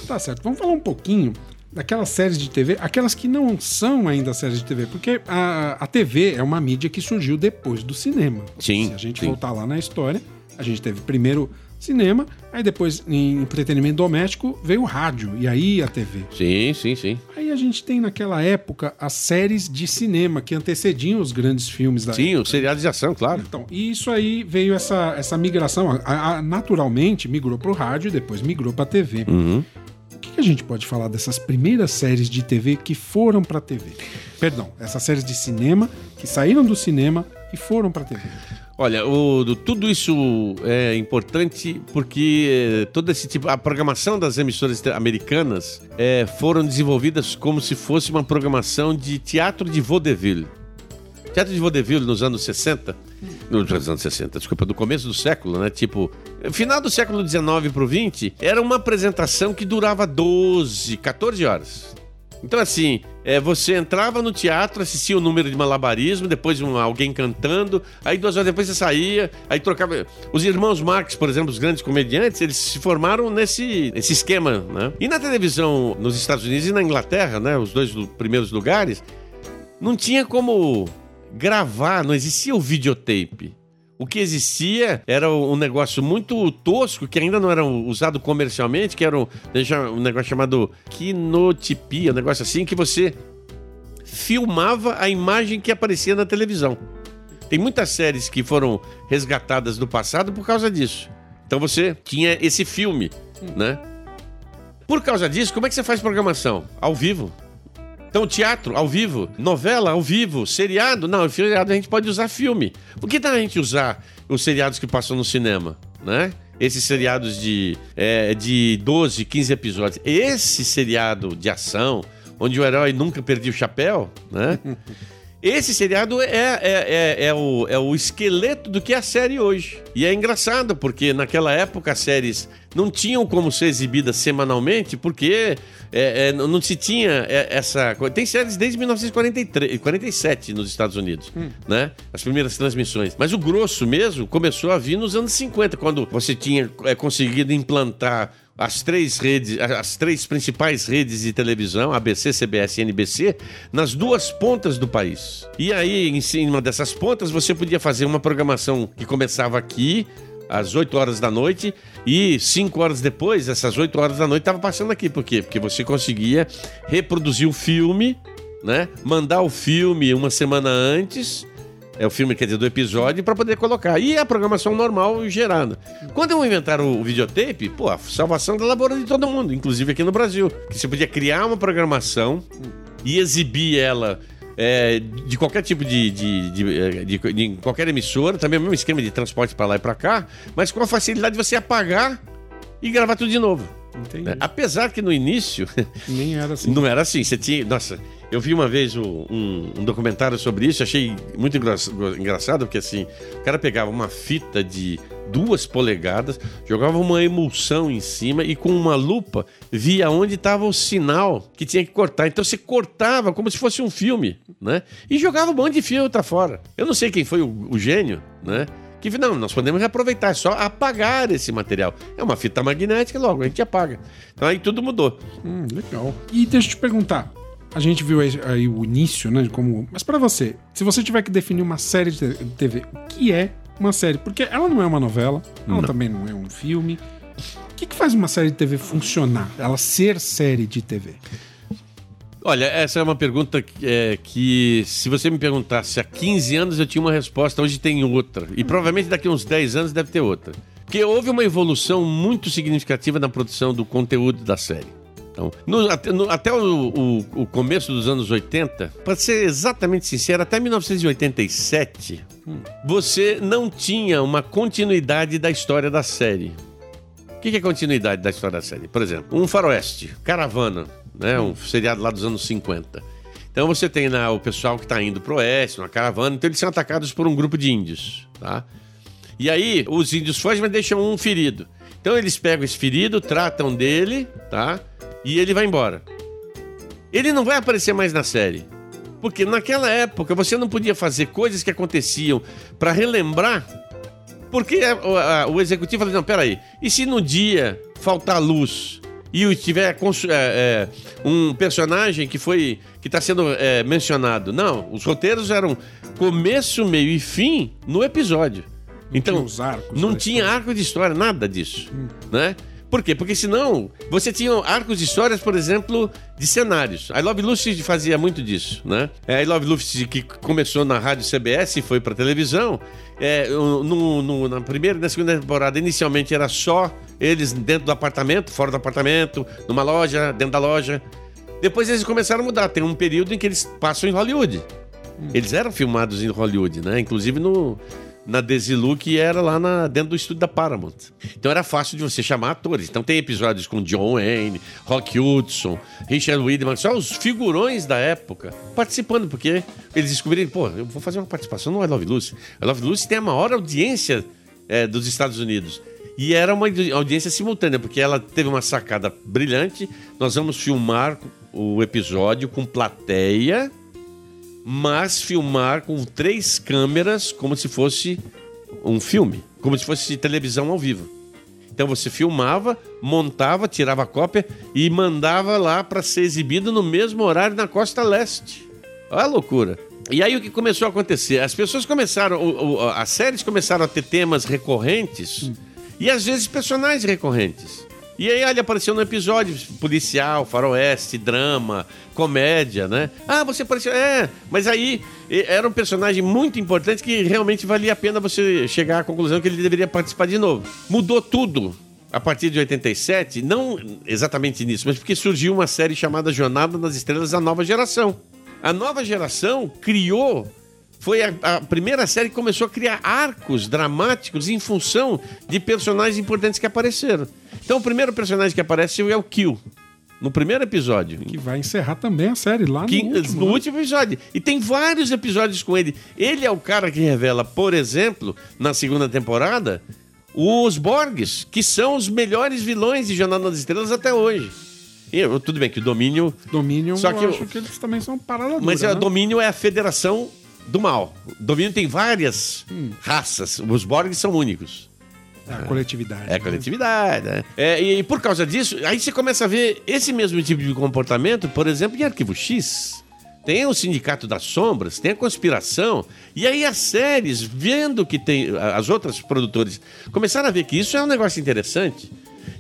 Tá certo. Vamos falar um pouquinho daquelas séries de TV, aquelas que não são ainda séries de TV, porque a, a TV é uma mídia que surgiu depois do cinema. Sim, Se a gente sim. voltar lá na história, a gente teve primeiro cinema, aí depois em entretenimento doméstico veio o rádio e aí a TV. Sim, sim, sim. Aí a gente tem naquela época as séries de cinema que antecediam os grandes filmes da Sim, o seriado de ação, claro. então, e isso aí veio essa, essa migração, a- a- naturalmente migrou para o rádio e depois migrou para a TV. Uhum. O que, que a gente pode falar dessas primeiras séries de TV que foram para a TV? Perdão, essas séries de cinema que saíram do cinema e foram para a TV. Olha, o, do- tudo isso é importante porque eh, todo esse tipo, a programação das emissoras americanas eh, foram desenvolvidas como se fosse uma programação de teatro de vaudeville. Teatro de vaudeville nos anos 60, nos anos 60, desculpa, do começo do século, né? Tipo, final do século 19 pro 20, era uma apresentação que durava 12, 14 horas. Então, assim, é, você entrava no teatro, assistia o número de malabarismo, depois um, alguém cantando, aí duas horas depois você saía, aí trocava. Os irmãos Marx, por exemplo, os grandes comediantes, eles se formaram nesse, nesse esquema, né? E na televisão nos Estados Unidos e na Inglaterra, né? Os dois primeiros lugares, não tinha como gravar, não existia o videotape. O que existia era um negócio muito tosco, que ainda não era usado comercialmente, que era um, um negócio chamado quinotipia, um negócio assim, que você filmava a imagem que aparecia na televisão. Tem muitas séries que foram resgatadas do passado por causa disso. Então você tinha esse filme, né? Por causa disso, como é que você faz programação? Ao vivo. Então, teatro, ao vivo. Novela, ao vivo. Seriado, não, seriado a gente pode usar filme. Por que dá a gente usar os seriados que passam no cinema, né? Esses seriados de, é, de 12, 15 episódios. Esse seriado de ação, onde o herói nunca perdia o chapéu, né? <laughs> Esse seriado é, é, é, é o, é o esqueleto do que é a série hoje. E é engraçado, porque naquela época as séries não tinham como ser exibidas semanalmente, porque é, é, não se tinha é, essa. Tem séries desde 1943, 47 nos Estados Unidos, né? As primeiras transmissões. Mas o grosso mesmo começou a vir nos anos 50, quando você tinha é, conseguido implantar as três redes, as três principais redes de televisão, ABC, CBS e NBC, nas duas pontas do país. E aí, em cima dessas pontas, você podia fazer uma programação que começava aqui às 8 horas da noite e 5 horas depois, essas 8 horas da noite, estava passando aqui. Por quê? Porque você conseguia reproduzir o filme, né? Mandar o filme uma semana antes é o filme, quer dizer, do episódio, para poder colocar. E a programação normal gerada. Quando eu inventaram o videotape, pô, a salvação da lavoura de todo mundo, inclusive aqui no Brasil. Que você podia criar uma programação e exibir ela é, de qualquer tipo de, de, de, eh, de- de- qualquer emissora, também é o mesmo esquema de transporte para lá e para cá, mas com a facilidade de você apagar e gravar tudo de novo. Entendi. né? Apesar que no início Nem era assim. <laughs> não era assim. Você tinha. Nossa, eu vi uma vez um, um- um documentário sobre isso, achei muito engra- engraçado, porque assim, o cara pegava uma fita de duas polegadas, jogava uma emulsão em cima e com uma lupa via onde estava o sinal que tinha que cortar. Então você cortava como se fosse um filme, né? E jogava um monte de filme pra fora. Eu não sei quem foi o, o gênio, né? Que não, nós podemos reaproveitar, é só apagar esse material. É uma fita magnética, logo a gente apaga. Então aí tudo mudou. Hum, legal. E deixa eu te perguntar. A gente viu aí, o início, né? Como... Mas pra você, se você tiver que definir uma série de TV, o que é uma série? Porque ela não é uma novela, ela também não é um filme. O que, que faz uma série de TV funcionar? Ela ser série de TV? Olha, essa é uma pergunta que, é, que, se você me perguntasse há 15 anos, eu tinha uma resposta, hoje tem outra. E provavelmente daqui a uns 10 anos deve ter outra. Porque houve uma evolução muito significativa na produção do conteúdo da série. Então, no- até, no- até o, o- o começo dos anos 80, para ser exatamente sincero, até 1987, você não tinha uma continuidade da história da série. O que, que é continuidade da história da série? Por exemplo, um faroeste, caravana, né? Um seriado lá dos anos 50. Então você tem lá o pessoal que está indo pro oeste, uma caravana, então eles são atacados por um grupo de índios, tá? E aí os índios fogem, mas deixam um ferido. Então eles pegam esse ferido, tratam dele, tá? E ele vai embora. Ele não vai aparecer mais na série. Porque naquela época você não podia fazer coisas que aconteciam para relembrar. Porque o, a, o executivo falou: não, peraí, e se no dia faltar luz e tiver é, é, um personagem que foi que está sendo é, mencionado? Não, os roteiros eram começo, meio e fim no episódio. Não então, tinha arcos não tinha história. arco de história, nada disso, hum. né? Por quê? Porque senão você tinha arcos de histórias, por exemplo, de cenários. A I Love Lucy fazia muito disso, né? A é, I Love Lucy que começou na rádio CBS e foi para televisão. É, no, no, na primeira e na segunda temporada, inicialmente era só eles dentro do apartamento, fora do apartamento, numa loja, dentro da loja. Depois eles começaram a mudar. Tem um período em que eles passam em Hollywood. Eles eram filmados em Hollywood, né? Inclusive no, na Desilu, que era lá na, dentro do estúdio da Paramount. Então era fácil de você chamar atores. Então tem episódios com John Wayne, Rock Hudson, Richard Widman, só os figurões da época participando, porque eles descobriram, pô, eu vou fazer uma participação no I Love Lucy. I Love Lucy tem a maior audiência é, dos Estados Unidos. E era uma audiência simultânea, porque ela teve uma sacada brilhante. Nós vamos filmar o episódio com plateia mas filmar com três câmeras como se fosse um filme, como se fosse televisão ao vivo. Então você filmava, montava, tirava a cópia e mandava lá para ser exibido no mesmo horário na costa leste. Olha a loucura. E aí o que começou a acontecer? As pessoas começaram, as séries começaram a ter temas recorrentes hum. e às vezes personagens recorrentes. E aí ele apareceu no episódio policial, faroeste, drama, comédia, né? Ah, você apareceu. É, mas aí era um personagem muito importante que realmente valia a pena você chegar à conclusão que ele deveria participar de novo. Mudou tudo a partir de 87, não exatamente nisso, mas porque surgiu uma série chamada Jornada das Estrelas da Nova Geração. A nova geração criou foi a, a, primeira série que começou a criar arcos dramáticos em função de personagens importantes que apareceram. Então, o primeiro personagem que aparece é o Kill. No primeiro episódio. Que vai encerrar também a série lá no que, último. No né? último episódio. E tem vários episódios com ele. Ele é o cara que revela, por exemplo, na segunda temporada, os Borgs, que são os melhores vilões de Jornada das Estrelas até hoje. E, tudo bem que o Domínio. Domínio, só que eu acho que eles também são parada Mas né? o Domínio é a federação do mal. O domínio tem várias hum. raças. Os Borg são únicos. É a coletividade. É a né? coletividade, né? É, e, e, por causa disso, aí você começa a ver esse mesmo tipo de comportamento, por exemplo, em Arquivo X. Tem o Sindicato das Sombras, tem a conspiração. E aí as séries, vendo que tem. As outras produtores começaram a ver que isso é um negócio interessante.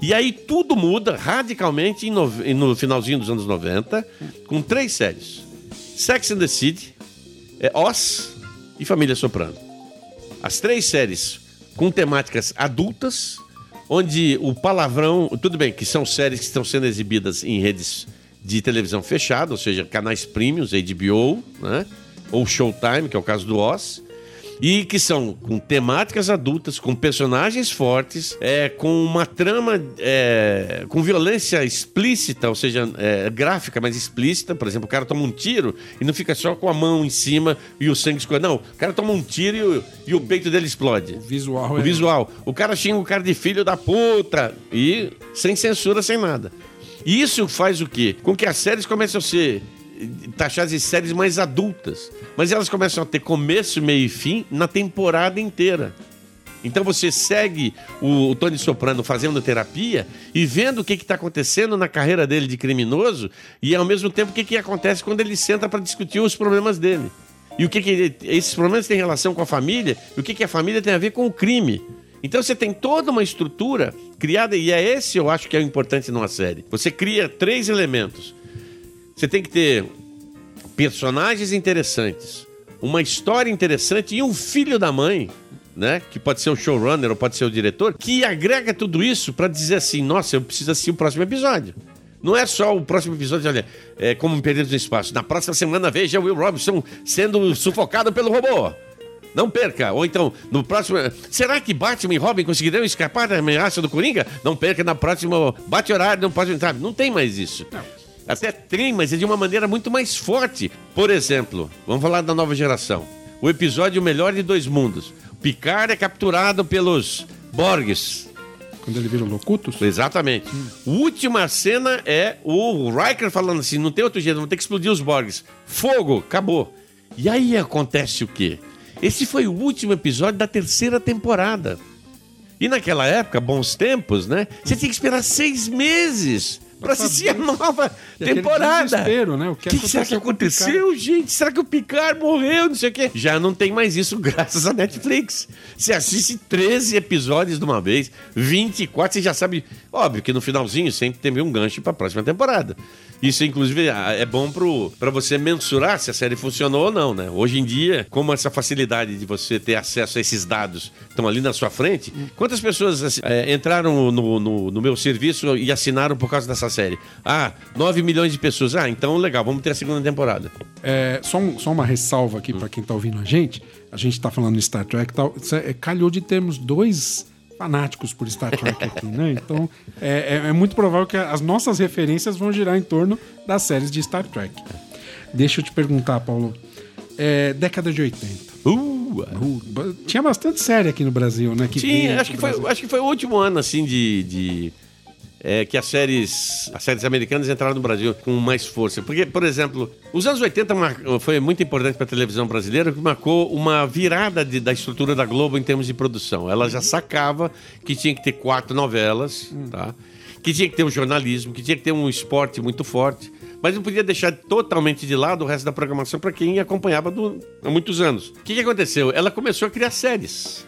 E aí tudo muda radicalmente no, no finalzinho dos anos 90, com três séries: Sex and the City, é Oz e Família Soprano. As três séries com temáticas adultas, onde o palavrão. Tudo bem, que são séries que estão sendo exibidas em redes de televisão fechada, ou seja, canais premiums, HBO, né? ou Showtime, que é o caso do Oz e que são com temáticas adultas, com personagens fortes, é, com uma trama é, com violência explícita, ou seja, é, gráfica, mas explícita. Por exemplo, o cara toma um tiro e não fica só com a mão em cima e o sangue escorre. Não, o cara toma um tiro e o, e o peito dele explode. O visual o é... visual. O cara xinga o cara de filho da puta e sem censura, sem nada. Isso faz o quê? Com que as séries comecem a ser taxadas de séries mais adultas. Mas elas começam a ter começo, meio e fim na temporada inteira. Então você segue o, Tony Soprano fazendo terapia e vendo o que está acontecendo na carreira dele de criminoso e ao mesmo tempo o que, que acontece quando ele senta para discutir os problemas dele. E o que, que ele, esses problemas têm relação com a família e o que, que a família tem a ver com o crime. Então você tem toda uma estrutura criada, e é esse eu acho que é o importante numa série. Você cria três elementos. Você tem que ter personagens interessantes, uma história interessante e um filho da mãe, né? Que pode ser o showrunner ou pode ser o diretor, que agrega tudo isso para dizer assim: nossa, eu preciso assistir o próximo episódio. Não é só o próximo episódio, olha, é como um Perdido no Espaço. Na próxima semana veja Will Robinson sendo sufocado pelo robô. Não perca. Ou então, no próximo. Será que Batman e Robin conseguirão escapar da ameaça do Coringa? Não perca na próxima. Bate horário, não pode entrar. Não tem mais isso. Não. Até tem, mas é de uma maneira muito mais forte. Por exemplo, vamos falar da nova geração. O episódio Melhor de Dois Mundos. Picard é capturado pelos Borgs. Quando ele vira o Locutus? Exatamente. Última cena é o Riker falando assim: não tem outro jeito, vamos ter que explodir os Borgs. Fogo, acabou. E aí acontece o quê? Esse foi o último episódio da terceira temporada. E naquela época, bons tempos, né? Você tinha que esperar seis meses para assistir a nova E temporada. né? O que que, que será que aconteceu gente? Será que o Picard morreu? Não sei o quê. Já não tem mais isso graças à Netflix. Você assiste 13 episódios de uma vez, 24, você já sabe. Óbvio que no finalzinho sempre teve um gancho para a próxima temporada. Isso, inclusive, é bom para você mensurar se a série funcionou ou não, né? Hoje em dia, como essa facilidade de você ter acesso a esses dados estão ali na sua frente, quantas pessoas assim, é, entraram no, no, no meu serviço e assinaram por causa dessa série? Ah, 9 milhões de pessoas. Ah, então legal, vamos ter a segunda temporada. É, só, um- só uma ressalva aqui pra quem tá ouvindo a gente. A gente tá falando de Star Trek. Isso é- calhou de termos dois fanáticos por Star Trek aqui, né? Então é, é- é muito provável que as nossas referências vão girar em torno das séries de Star Trek. Deixa eu te perguntar, Paulo. É, década de 80. Uh, Uh, tinha bastante série aqui no Brasil, né? Que Sim, vinha acho que, foi, acho que foi o último ano, assim, de. de é, que as séries, as séries americanas entraram no Brasil com mais força. Porque, por exemplo, os anos 80 mar- foi muito importante para a televisão brasileira, que marcou uma virada de- da estrutura da Globo em termos de produção. Ela já sacava que tinha que ter quatro novelas, tá? que tinha que ter um jornalismo, que tinha que ter um esporte muito forte. Mas não podia deixar totalmente de lado o resto da programação para quem acompanhava do- há muitos anos. O que, que aconteceu? Ela começou a criar séries.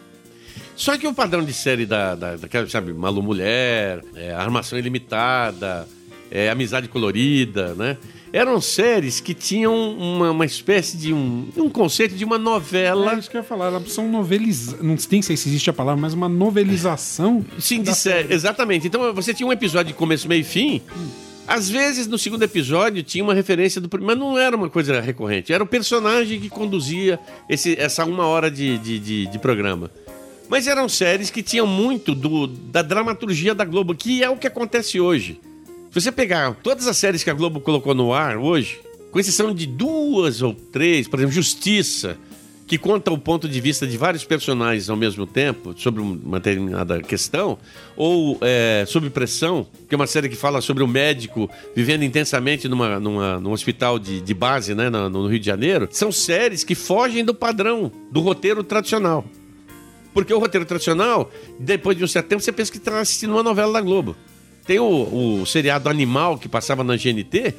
Só que o padrão de série da, da, daquela, sabe, Malu Mulher, é, Armação Ilimitada, é, Amizade Colorida, né? Eram séries que tinham uma, uma espécie de um, um conceito de uma É novela. isso que eu ia falar, elas são novelizadas. Não nem sei se existe a palavra, mas uma novelização. Sim, de série. Exatamente. Então você tinha um episódio de começo, meio e fim. Às vezes, no segundo episódio, tinha uma referência do primeiro, mas não era uma coisa recorrente. Era o personagem que conduzia esse- essa uma hora de, de, de- de programa. Mas eram séries que tinham muito do, da dramaturgia da Globo, que é o que acontece hoje. Se você pegar todas as séries que a Globo colocou no ar hoje, com exceção de duas ou três, por exemplo, Justiça, que conta o ponto de vista de vários personagens ao mesmo tempo sobre uma determinada questão, ou é, Sob Pressão, que é uma série que fala sobre o médico vivendo intensamente numa, numa, num hospital de, de base né, no, no Rio de Janeiro, são séries que fogem do padrão, do roteiro tradicional. Porque o roteiro tradicional, depois de um certo tempo, você pensa que está assistindo uma novela da Globo. Tem o, o seriado Animal que passava na GNT,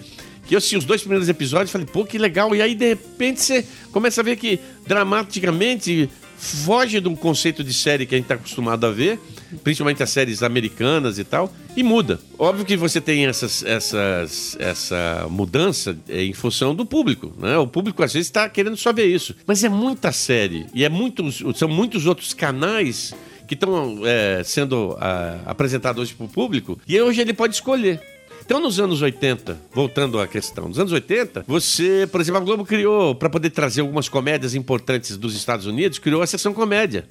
que eu assisti os dois primeiros episódios e falei, pô, que legal. E aí, de repente, você começa a ver que dramaticamente foge do conceito de série que a gente está acostumado a ver, principalmente as séries americanas e tal, e muda. Óbvio que você tem essas, essas, essa mudança é, em função do público, né? O público às vezes está querendo só ver isso. Mas é muita série e é muitos, são muitos outros canais que estão é, sendo ah, apresentados hoje para o público e hoje ele pode escolher. Então, nos anos 80, voltando à questão, nos anos 80, você, por exemplo, a Globo criou, para poder trazer algumas comédias importantes dos Estados Unidos, criou a seção comédia.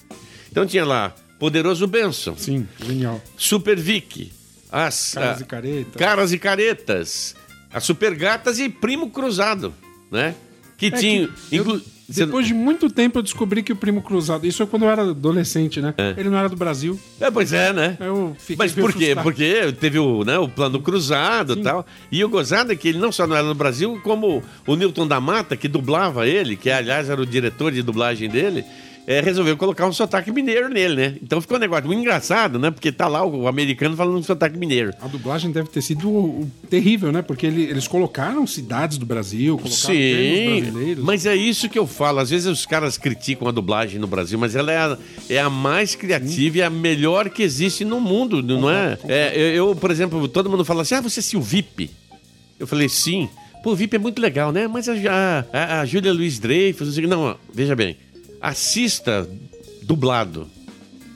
Então tinha lá Poderoso Benson, Sim, genial. Super Vic, as Caras ah, e caretas. Caras e Caretas, as Super Gatas e Primo Cruzado, né? Que É tinha. que eu- inclu- Depois de muito tempo eu descobri que o Primo Cruzado. Isso é quando eu era adolescente, né? Ele não era do Brasil. É, pois é, né? Eu fiquei Mas por quê? frustrado. Porque teve o, né, o plano cruzado e tal. E o gozado é que ele não só não era no Brasil, como o Newton da Mata, que dublava ele, que aliás era o diretor de dublagem dele, é, resolveu colocar um sotaque mineiro nele, né? Então ficou um negócio muito engraçado, né? Porque tá lá o americano falando um sotaque mineiro. A dublagem deve ter sido terrível, né? Porque ele- eles colocaram cidades do Brasil, colocaram Sim, brasileiros. mas é isso que eu falo. Às vezes os caras criticam a dublagem no Brasil, mas ela é a, é a mais criativa e a melhor que existe no mundo, não é? é eu, eu, por exemplo, todo mundo fala assim: ah, você assistiu o VIP? Eu falei, sim. Pô, o VIP é muito legal, né? Mas a, a, a Júlia Luiz Dreyfus, não não, veja bem, assista dublado.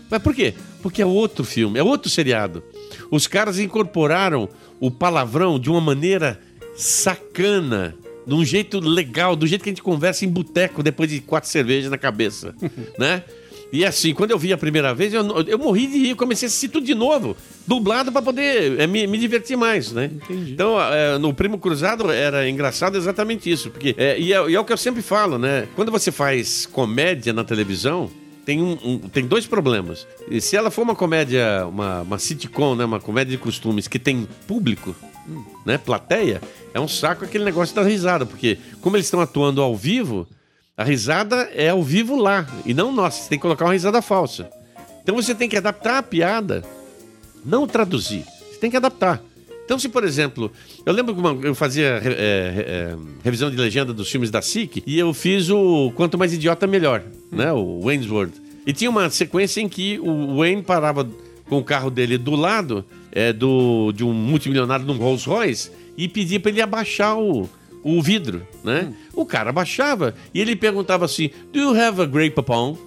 Mas por quê? Porque é outro filme, é outro seriado. Os caras incorporaram o palavrão de uma maneira sacana, de um jeito legal, do jeito que a gente conversa em boteco depois de quatro cervejas na cabeça, <laughs> né? E assim, quando eu vi a primeira vez, eu, eu morri de rir, comecei a assistir tudo de novo, dublado para poder é, me, me, divertir mais, né? Entendi. Então, é, no Primo Cruzado era engraçado exatamente isso, porque é, e, é, e é o que eu sempre falo, né? Quando você faz comédia na televisão, tem, um, um, tem dois problemas. E se ela for uma comédia, uma, uma sitcom, né, uma comédia de costumes que tem público, né, plateia, é um saco aquele negócio da risada, porque como eles estão atuando ao vivo, a risada é ao vivo lá, e não nossa, você tem que colocar uma risada falsa. Então você tem que adaptar a piada, não traduzir. Você tem que adaptar. Então, se por exemplo, eu lembro que eu fazia é, é, revisão de legenda dos filmes da SIC e eu fiz o Quanto Mais Idiota Melhor, né? O Wayne's World. E tinha uma sequência em que o Wayne parava com o carro dele do lado é, do, de um multimilionário num Rolls Royce e pedia para ele abaixar o, o vidro, né? Hum. O cara baixava e ele perguntava assim: Do you have a Grey Poupon?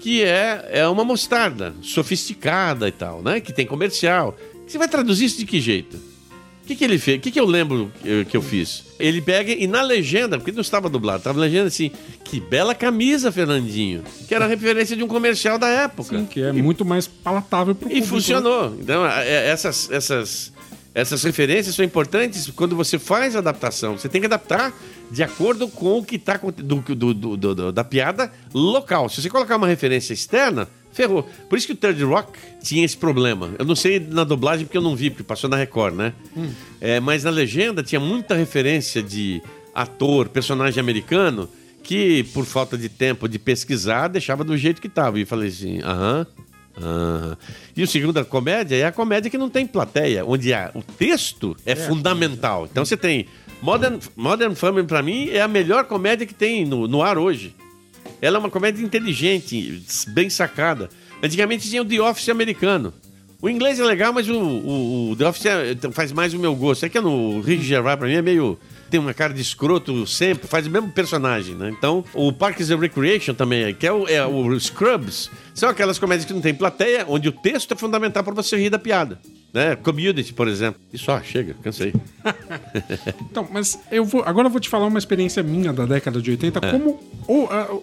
Que é, é uma mostarda sofisticada e tal, né? Que tem comercial. Você vai traduzir isso de que jeito? O que, que ele fez? O que, que eu lembro que eu fiz? Ele pega e na legenda, porque não estava dublado, estava legenda assim: Que bela camisa, Fernandinho. Que era a referência de um comercial da época. Sim, que é e, muito mais palatável para o E funcionou. Então, é, essas, essas essas referências são importantes quando você faz a adaptação. Você tem que adaptar de acordo com o que está do, do, do, do, da piada local. Se você colocar uma referência externa, ferrou. Por isso que o Third Rock tinha esse problema. Eu não sei na dublagem porque eu não vi, porque passou na Record, né? Hum. É, mas na legenda tinha muita referência de ator, personagem americano, que por falta de tempo de pesquisar, deixava do jeito que estava. E falei assim, aham. Uhum. E o segundo, a comédia, é a comédia que não tem plateia, onde a, o texto é, é fundamental. Então você tem. Modern, Modern Family, para mim, é a melhor comédia que tem no, no ar hoje. Ela é uma comédia inteligente, bem sacada. Antigamente tinha o The Office americano. O inglês é legal, mas o, o, o The Office é, faz mais o meu gosto. É que no Rick Gervais, pra mim, é meio tem uma cara de escroto sempre, faz o mesmo personagem, né? Então, o Parks and Recreation também, que é o, é o Scrubs, são aquelas comédias que não tem plateia, onde o texto é fundamental para você rir da piada. Né? Community, por exemplo. E só, chega, cansei. <laughs> então, mas eu vou. Agora eu vou te falar uma experiência minha da década de 80, é. como o, uh,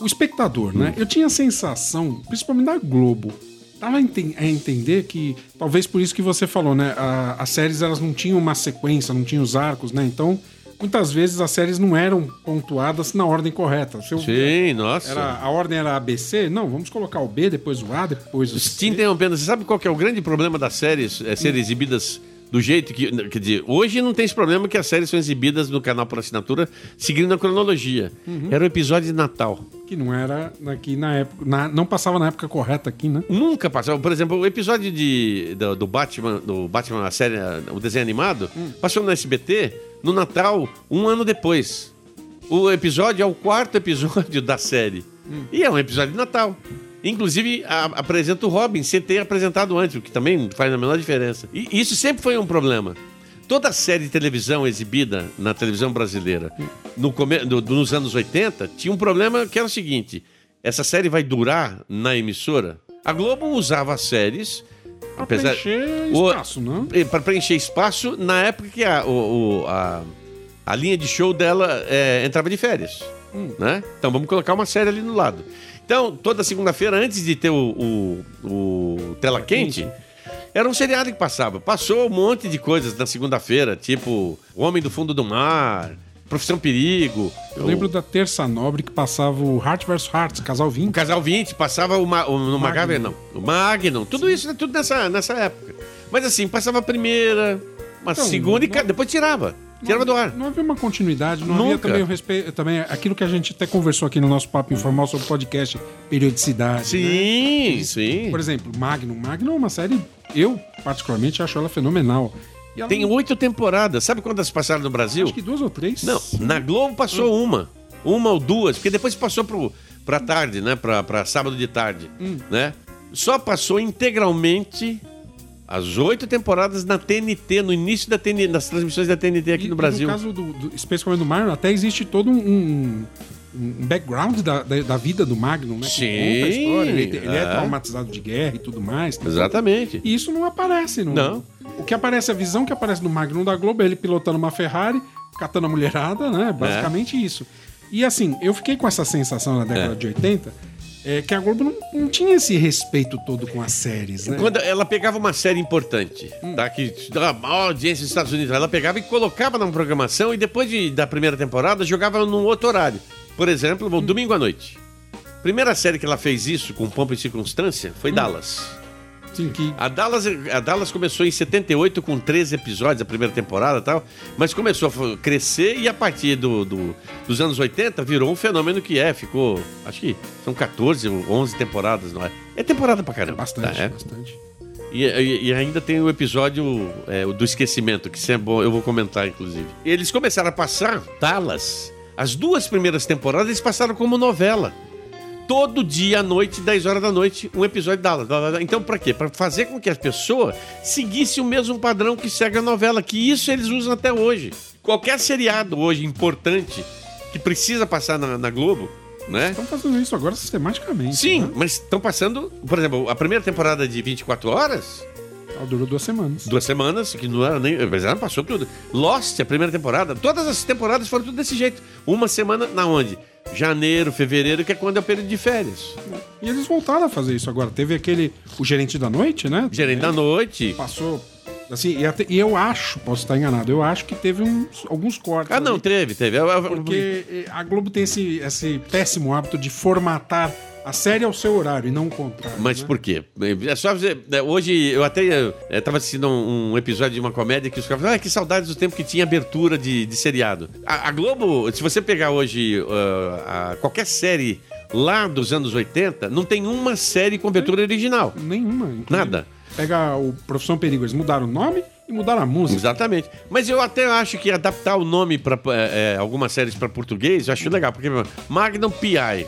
o espectador, né? hum. né? Eu tinha a sensação, principalmente da Globo, dava a entender que talvez por isso que você falou, né? A, as séries elas não tinham uma sequência, não tinham os arcos, né? Então muitas vezes as séries não eram pontuadas na ordem correta. Eu, Sim, nossa. Era, a ordem era ABC? Não, vamos colocar o B, depois o A, depois o C. Te interrompendo, você sabe qual é o grande problema das séries é, serem exibidas do jeito que. Quer dizer, hoje não tem esse problema que as séries são exibidas no canal por assinatura seguindo a cronologia. Uhum. Era o episódio de Natal. Que não era aqui na época. Na, não passava na época correta aqui, né? Nunca passava. Por exemplo, o episódio de, do, do Batman, do Batman, a série, o desenho animado, hum. passou no SBT no Natal, um ano depois. O episódio é o quarto episódio <laughs> da série. Hum. E é um episódio de Natal. Inclusive, a, apresenta o Robin sem ter apresentado antes, o que também faz a menor diferença. E isso sempre foi um problema. Toda série de televisão exibida na televisão brasileira no, no, nos anos 80 tinha um problema que era o seguinte: essa série vai durar na emissora? A Globo usava séries. Para preencher espaço, não? Para preencher espaço na época que a, o, a, a linha de show dela é, entrava de férias. Hum. Né? Então vamos colocar uma série ali no lado. Então, toda segunda-feira, antes de ter o, o, o Tela Quente, era um seriado que passava. Passou um monte de coisas na segunda-feira, tipo O Homem do Fundo do Mar, Profissão Perigo. Eu lembro da Terça Nobre que passava o Heart vs Heart, Casal 20. O Casal 20, passava o, Ma, o, no Magnum. não. O Magnum. Tudo isso, tudo nessa, nessa época. Mas assim, passava a primeira, uma então, segunda não... e depois tirava. Tirava do ar. Não havia uma continuidade, não Nunca. havia também o respeito. Também aquilo que a gente até conversou aqui no nosso papo informal sobre podcast, periodicidade. Sim, né? sim. Por exemplo, Magnum. Magnum é uma série, eu particularmente acho ela fenomenal. Ela... Tem oito temporadas. Sabe quantas passaram no Brasil? Acho que duas ou três. Não, na Globo passou hum. uma. Uma ou duas, porque depois passou pro, pra tarde, né? Pra, pra sábado de tarde, hum. né? Só passou integralmente as oito temporadas na TNT, no início da TNT, das transmissões da TNT aqui e, no Brasil. No caso do, do especialmente do Marlon, até existe todo um, um background da, da, da, vida do Magnum, né? Sim. Ele, ele é. é. traumatizado de guerra e tudo mais. Tá Exatamente. E isso não aparece, não. Não. O que aparece, a visão que aparece do Magnum da Globo é ele pilotando uma Ferrari catando a mulherada, né? Basicamente isso. E assim, eu fiquei com essa sensação na década É. de 80, é, que a Globo não, não tinha esse respeito todo com as séries, né? Quando ela pegava uma série importante, tá? Que dava maior audiência nos Estados Unidos, ela pegava e colocava na programação e depois de- da primeira temporada jogava num outro horário. Por exemplo, no domingo à noite. Primeira série que ela fez isso com pompa e circunstância foi Dallas. Sim, que A Dallas, a Dallas começou em 78 com 13 episódios, a primeira temporada e tal, mas começou a crescer e a partir do, do- dos anos 80 virou um fenômeno que é, ficou, acho que são 14 ou 11 temporadas, não é? É temporada pra caramba. bastante, tá, é? bastante. E, e- e ainda tem o episódio é, do esquecimento, que sempre é eu vou comentar, inclusive. Eles começaram a passar Dallas. As duas primeiras temporadas eles passaram como novela. Todo dia à noite, 10 horas da noite, um episódio Dallas. Então, pra quê? Pra fazer com que as pessoas seguissem o mesmo padrão que segue a novela, que isso eles usam até hoje. Qualquer seriado hoje importante que precisa passar na, na Globo, né? Estão fazendo isso agora sistematicamente. Sim, Né? mas estão passando, por exemplo, a primeira temporada de 24 horas, Ela Durou duas semanas. duas semanas, que não era nem. Mas ela passou tudo. Lost, a primeira temporada, todas as temporadas foram tudo desse jeito. Uma semana na onde? Janeiro, fevereiro, que é quando é o período de férias. E eles voltaram a fazer isso agora. Teve aquele. O gerente da noite, né? Gerente da noite. Passou. Assim, e, até- e eu acho, posso estar enganado, eu acho que teve uns, alguns cortes. Ah, não, ali, teve, teve. Porque eh, a Globo tem esse, esse péssimo hábito de formatar a série ao seu horário e não o contrário. Mas né? por quê? É só dizer, né, hoje eu até estava assistindo um, um episódio de uma comédia que os caras falaram, ah, que saudades do tempo que tinha abertura de, de seriado. A, a Globo, se você pegar hoje ah, a- qualquer série lá dos anos 80, não tem uma série com abertura original. Nenhuma. inclusive. Nada. Pega o Profissão Perigo, eles mudaram o nome e mudaram a música. Exatamente. Mas eu até acho que adaptar o nome para algumas séries para português, eu acho legal, porque Magnum PI.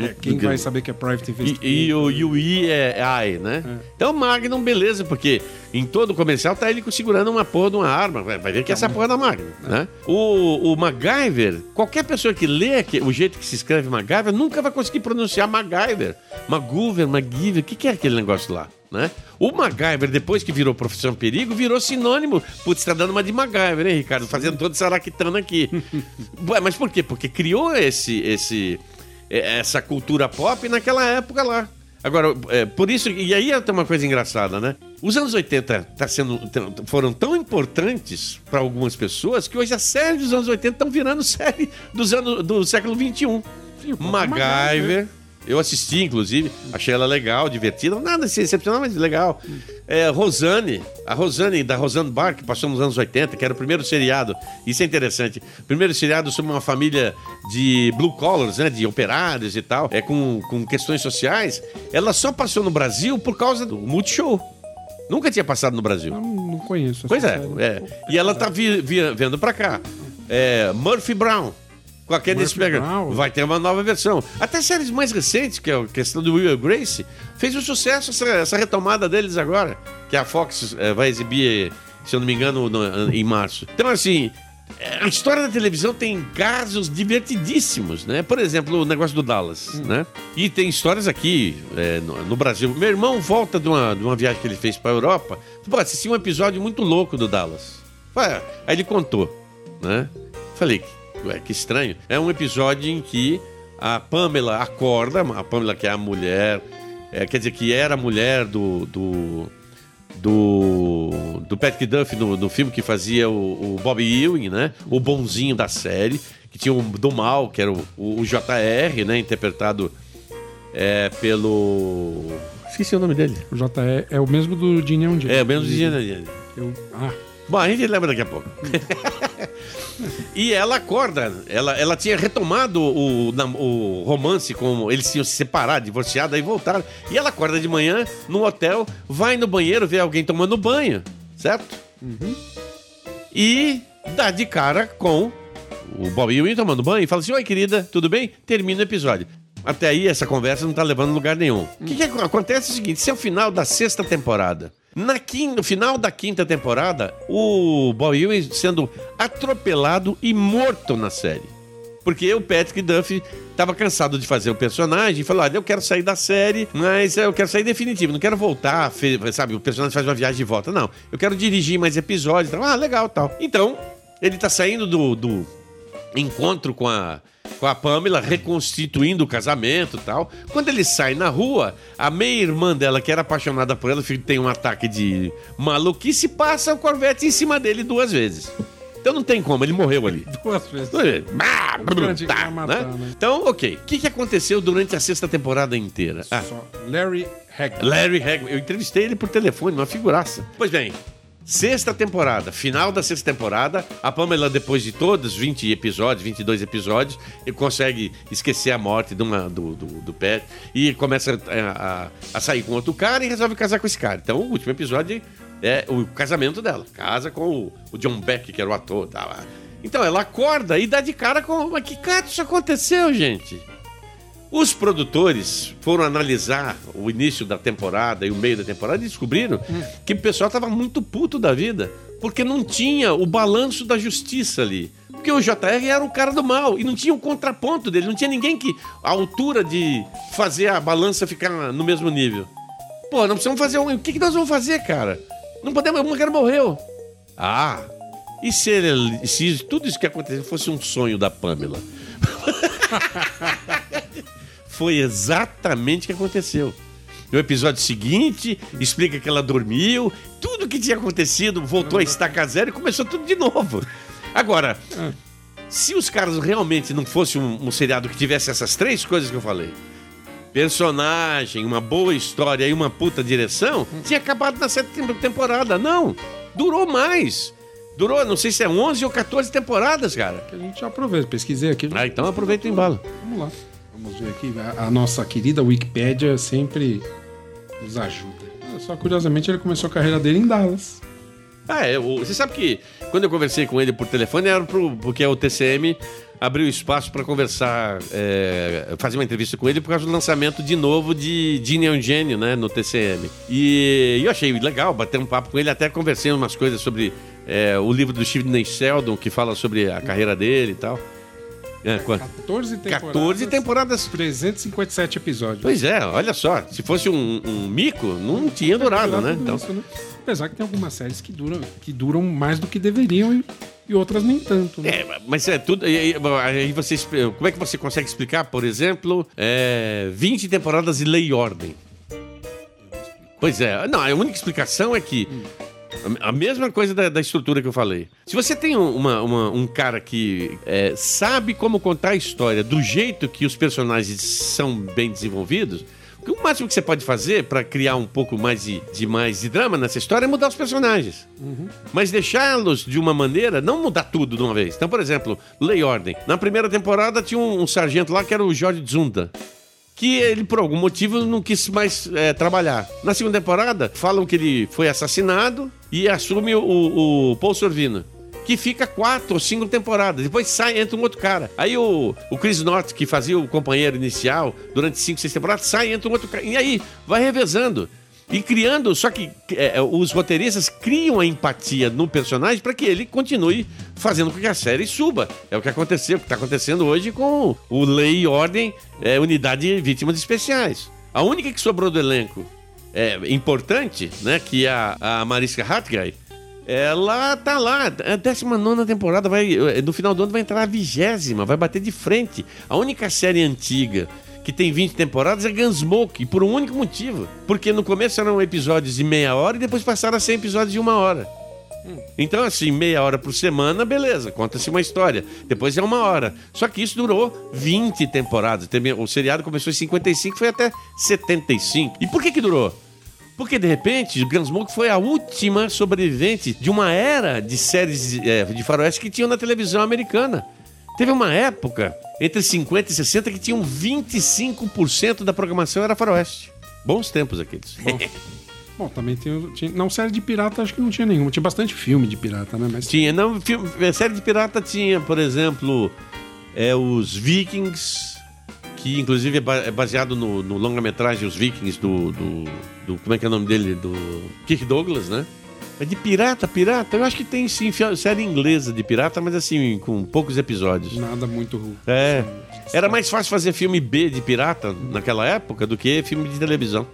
É, quem vai saber que é Private E, Investigator? e o, e o I é I, né? Então Magnum, beleza, porque em todo comercial tá ele segurando uma porra de uma arma. Vai, ver que essa Então, porra é da Magnum, é. né? O, o MacGyver, qualquer pessoa que lê o jeito que se escreve MacGyver nunca vai conseguir pronunciar MacGyver. MacGyver, MacGyver, o que, que é aquele negócio lá? Né? O MacGyver, depois que virou Profissão Perigo, virou sinônimo. Putz, tá dando uma de MacGyver, hein, Ricardo? Fazendo todo esse araquitano aqui. <laughs> Ué, Mas por quê? Porque criou esse, esse, é, essa cultura pop naquela época lá. Agora, é, por isso, e aí tem uma coisa engraçada, né? Os anos 80 tá sendo, foram tão importantes para algumas pessoas que hoje as séries dos anos 80 estão virando <laughs> série dos anos, do século 21. Sim, próprio MacGyver. Eu assisti, inclusive, achei ela legal, divertida, nada assim, excepcional, mas legal. É, Rosane, a Rosane, da Rosane Bar, que passou nos anos 80, que era o primeiro seriado, isso é interessante, primeiro seriado sobre uma família de blue collars, né, de operários e tal, é, com, com questões sociais, ela só passou no Brasil por causa do Multishow. Nunca tinha passado no Brasil. Eu não, conheço. Pois é, é. E ela tá vi, vi- vendo pra cá. É, Murphy Brown. Com a. Brown. Vai ter uma nova versão. Até séries mais recentes, que é a questão do Will Grace, fez um sucesso essa, essa retomada deles agora. Que a Fox é, vai exibir, se eu não me engano, no- em março. Então, assim. é, A história da televisão tem casos divertidíssimos, né? Por exemplo, o negócio do Dallas, né? E tem histórias aqui é, no, no Brasil. Meu irmão volta de uma, de uma viagem que ele fez pra Europa. Pô, assisti um episódio muito louco do Dallas. Aí ele contou, né? Falei, ué, que estranho. É um episódio em que a Pamela acorda, a Pamela que é a mulher, é, quer dizer, que era a mulher do... do do, do Patrick Duff no, no filme que fazia o, o Bob Ewing, né? O bonzinho da série, que tinha o do mal, que era o, o JR, né? Interpretado é, pelo. Esqueci o nome dele. O JE é o mesmo do Gene um dia. É, menos de. Eu, ah, Bom, a gente lembra daqui a pouco. <laughs> e ela acorda, ela, ela tinha retomado o, o romance com. Eles tinham se separado, divorciado, aí voltaram. E ela acorda de manhã no hotel, vai no banheiro, vê alguém tomando banho, certo? E dá de cara com o Bob Ewing tomando banho e fala assim: Oi, querida, tudo bem? Termina o episódio. Até aí, essa conversa não tá levando a lugar nenhum. O que, que ac- acontece é o seguinte: esse é o final da sexta temporada. Na quin- no final da quinta temporada, o Bob Ewing sendo atropelado e morto na série. Porque o Patrick Duffy estava cansado de fazer o personagem e falou: Olha, eu quero sair da série, mas eu quero sair definitivo, não quero voltar, sabe? O personagem faz uma viagem de volta. Não, eu quero dirigir mais episódios. Tal. Ah, legal, tal. Então, Ele tá saindo do, do encontro com a, com a Pamela, reconstituindo o casamento e tal. Quando ele sai na rua, a meia-irmã dela, que era apaixonada por ela, tem um ataque de maluquice e passa o Corvette em cima dele duas vezes. Então não tem como, ele morreu ali. <laughs> Duas vezes. Ah, Grande tá, vai matar, né? né? Então, ok. O que, que aconteceu durante a sexta temporada inteira? Ah, Larry Hagman. Larry Hagman. Eu entrevistei ele por telefone, uma figuraça. Pois bem, sexta temporada, final da sexta temporada, a Pamela, depois de todos 20 episódios, 22 episódios, consegue esquecer a morte de uma- do, do, do Pet e começa a, a- a sair com outro cara e resolve casar com esse cara. Então, o último episódio é o casamento dela. Casa com o, o John Beck, que era o ator. Tá? Então, ela acorda e dá de cara com... Mas que cara isso aconteceu, gente? Os produtores foram analisar o início da temporada e o meio da temporada e descobriram que o pessoal estava muito puto da vida, porque não tinha o balanço da justiça ali. Porque o JR era o cara do mal e não tinha o contraponto dele, não tinha ninguém que a altura de fazer a balança ficar no mesmo nível. Pô, não precisamos fazer um. O que, que nós vamos fazer, cara? Não podemos. O cara morreu. Ah, e se, ele, se tudo isso que aconteceu fosse um sonho da Pamela? <laughs> Foi exatamente o que aconteceu. No episódio seguinte, explica que ela dormiu, tudo que tinha acontecido voltou a estaca zero e começou tudo de novo. Agora, se os caras realmente não fosse um, um seriado que tivesse essas três coisas que eu falei, personagem, uma boa história e uma puta direção, tinha acabado na sétima temporada. Não, durou mais. Durou, não sei se é 11 ou 14 temporadas, cara. Que a gente aproveita, pesquisei aqui. Ah, então aproveita e embala. Vamos lá. Vamos ver aqui. A, a nossa querida Wikipédia sempre nos ajuda. Só curiosamente ele começou a carreira dele em Dallas. Ah, é, você sabe que quando eu conversei com ele por telefone era pro, porque o TCM abriu espaço para conversar, é, fazer uma entrevista com ele por causa do lançamento de novo de Gene é um Gênio, né, no TCM. E, eu achei legal bater um papo com ele, até conversei umas coisas sobre é, o livro do Sidney Sheldon, que fala sobre a carreira dele e tal. É, quanto? 14 temporadas. 14 temporadas. 357 episódios. Pois é, olha só, se fosse um, um mico, não tinha durado, né? Então, isso, né? Apesar que tem algumas séries que duram, que duram mais do que deveriam e, e outras nem tanto. Né? É, mas é tudo. Aí, aí você, como é que você consegue explicar, por exemplo, é, 20 temporadas de Lei e Ordem? Pois é, não, a única explicação é que. A a mesma coisa da, da estrutura que eu falei. Se você tem um, uma- uma- um cara que é, sabe como contar a história do jeito que os personagens são bem desenvolvidos, o máximo que você pode fazer para criar um pouco mais de, de mais de drama nessa história é mudar os personagens. Mas deixá-los de uma maneira, não mudar tudo de uma vez. Então, por exemplo, Lei Ordem. Na primeira temporada tinha um, um sargento lá que era o Jorge Zunda. Que ele, por algum motivo, não quis mais é, trabalhar. Na segunda temporada, falam que ele foi assassinado e assume o, o Paul Sorvino. Que fica quatro ou cinco temporadas. Depois sai, entra um outro cara. Aí o, o Chris North, que fazia o companheiro inicial durante cinco, seis temporadas, sai, entra um outro cara. E aí, vai revezando. E criando, só que é, os roteiristas criam a empatia no personagem para que ele continue fazendo com que a série suba. É o que aconteceu, o que está acontecendo hoje com o Lei e Ordem, é, Unidade de Vítimas Especiais. A única que sobrou do elenco é, importante, né, que é a, a Mariska Hargitay, ela tá lá, a 19 temporada, vai, no final do ano vai entrar a vigésima, vai bater de frente. A única série antiga que tem 20 temporadas é Gunsmoke, e por um único motivo. Porque no começo eram episódios de meia hora e depois passaram a ser episódios de uma hora. Então, assim, meia hora por semana, beleza, conta-se uma história. Depois é uma hora. Só que isso durou 20 temporadas. O seriado começou em 55 foi até 75. E por que que durou? Porque, de repente, Gunsmoke foi a última sobrevivente de uma era de séries eh, de faroeste que tinham na televisão americana. Teve uma época, entre 50 e 60, que tinham 25% da programação era faroeste. Bons tempos aqueles. Bom, <laughs> também tem, tinha. Não, série de pirata acho que não tinha nenhuma. Tinha bastante filme de pirata, né? Mas Tinha, não, filme, série de pirata tinha, por exemplo, é, os Vikings, que inclusive é é baseado no, no longa-metragem Os Vikings do, do, do- Como é que é o nome dele? Do Kirk Douglas, né? É de pirata, pirata. Eu acho que tem sim série inglesa de pirata, mas assim, com poucos episódios. nada muito. É. Era mais fácil fazer filme B de pirata naquela época do que filme de televisão.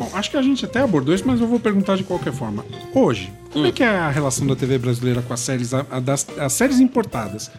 Bom, acho que a gente até abordou isso, mas eu vou perguntar de qualquer forma. Hoje, como é que é a relação da TV brasileira com as séries, a- a das, as séries importadas?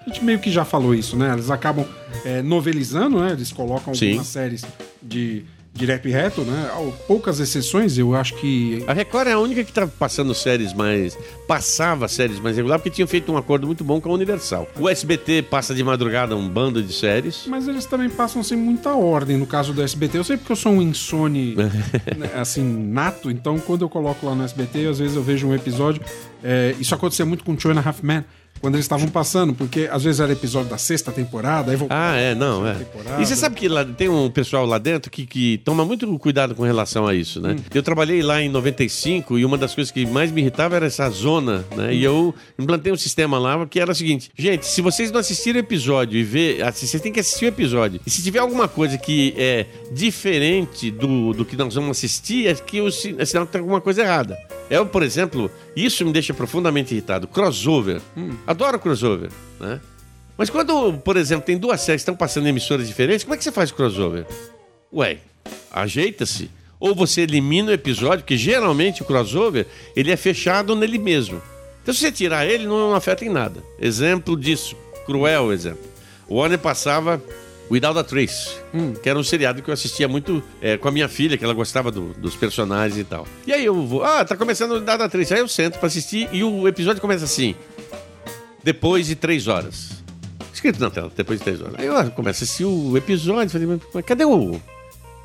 A gente meio que já falou isso, né? Eles acabam é, novelizando, né? Eles colocam Sim. algumas séries de direto e reto, né? Poucas exceções, eu acho que A Record é a única que tá passando séries mais. passava séries mais regular, porque tinham feito um acordo muito bom com a Universal. O SBT passa de madrugada um bando de séries. Mas eles também passam sem muita ordem. No caso do SBT, eu sei porque eu sou um insone, <laughs> né, assim, nato. Então, quando eu coloco lá no SBT, às vezes eu vejo um episódio. é, isso acontecia muito com Two and a Half Men, quando eles estavam passando, porque às vezes era episódio da sexta temporada, aí voltava. Ah, é, não, é. Temporada. E você sabe que lá tem um pessoal lá dentro que, que toma muito cuidado com relação a isso, né? Eu trabalhei lá em 95 e uma das coisas que mais me irritava era essa zona, né? E eu implantei um sistema lá que era o seguinte: gente, se vocês não assistiram o episódio e ver, assim, vocês têm que assistir o episódio. E se tiver alguma coisa que é diferente do, do que nós vamos assistir, é que o é sinal que tem alguma coisa errada. Eu, por exemplo, isso me deixa profundamente irritado. Crossover. Adoro crossover, né? Mas quando, por exemplo, tem duas séries que estão passando em emissoras diferentes, como é que você faz crossover? Ué, ajeita-se. Ou você elimina o episódio, que geralmente o crossover ele é fechado nele mesmo. Então se você tirar ele, não afeta em nada. Exemplo disso, cruel exemplo. O Warner passava Without a Trace, que era um seriado que eu assistia muito é, com a minha filha, que ela gostava do- dos personagens e tal. E aí eu vou, ah, tá começando o Without a Trace. Aí eu sento pra assistir e o episódio começa assim, depois de três horas. Escrito na tela, depois de três horas. Aí eu começo a assistir o episódio, falei, mas cadê o.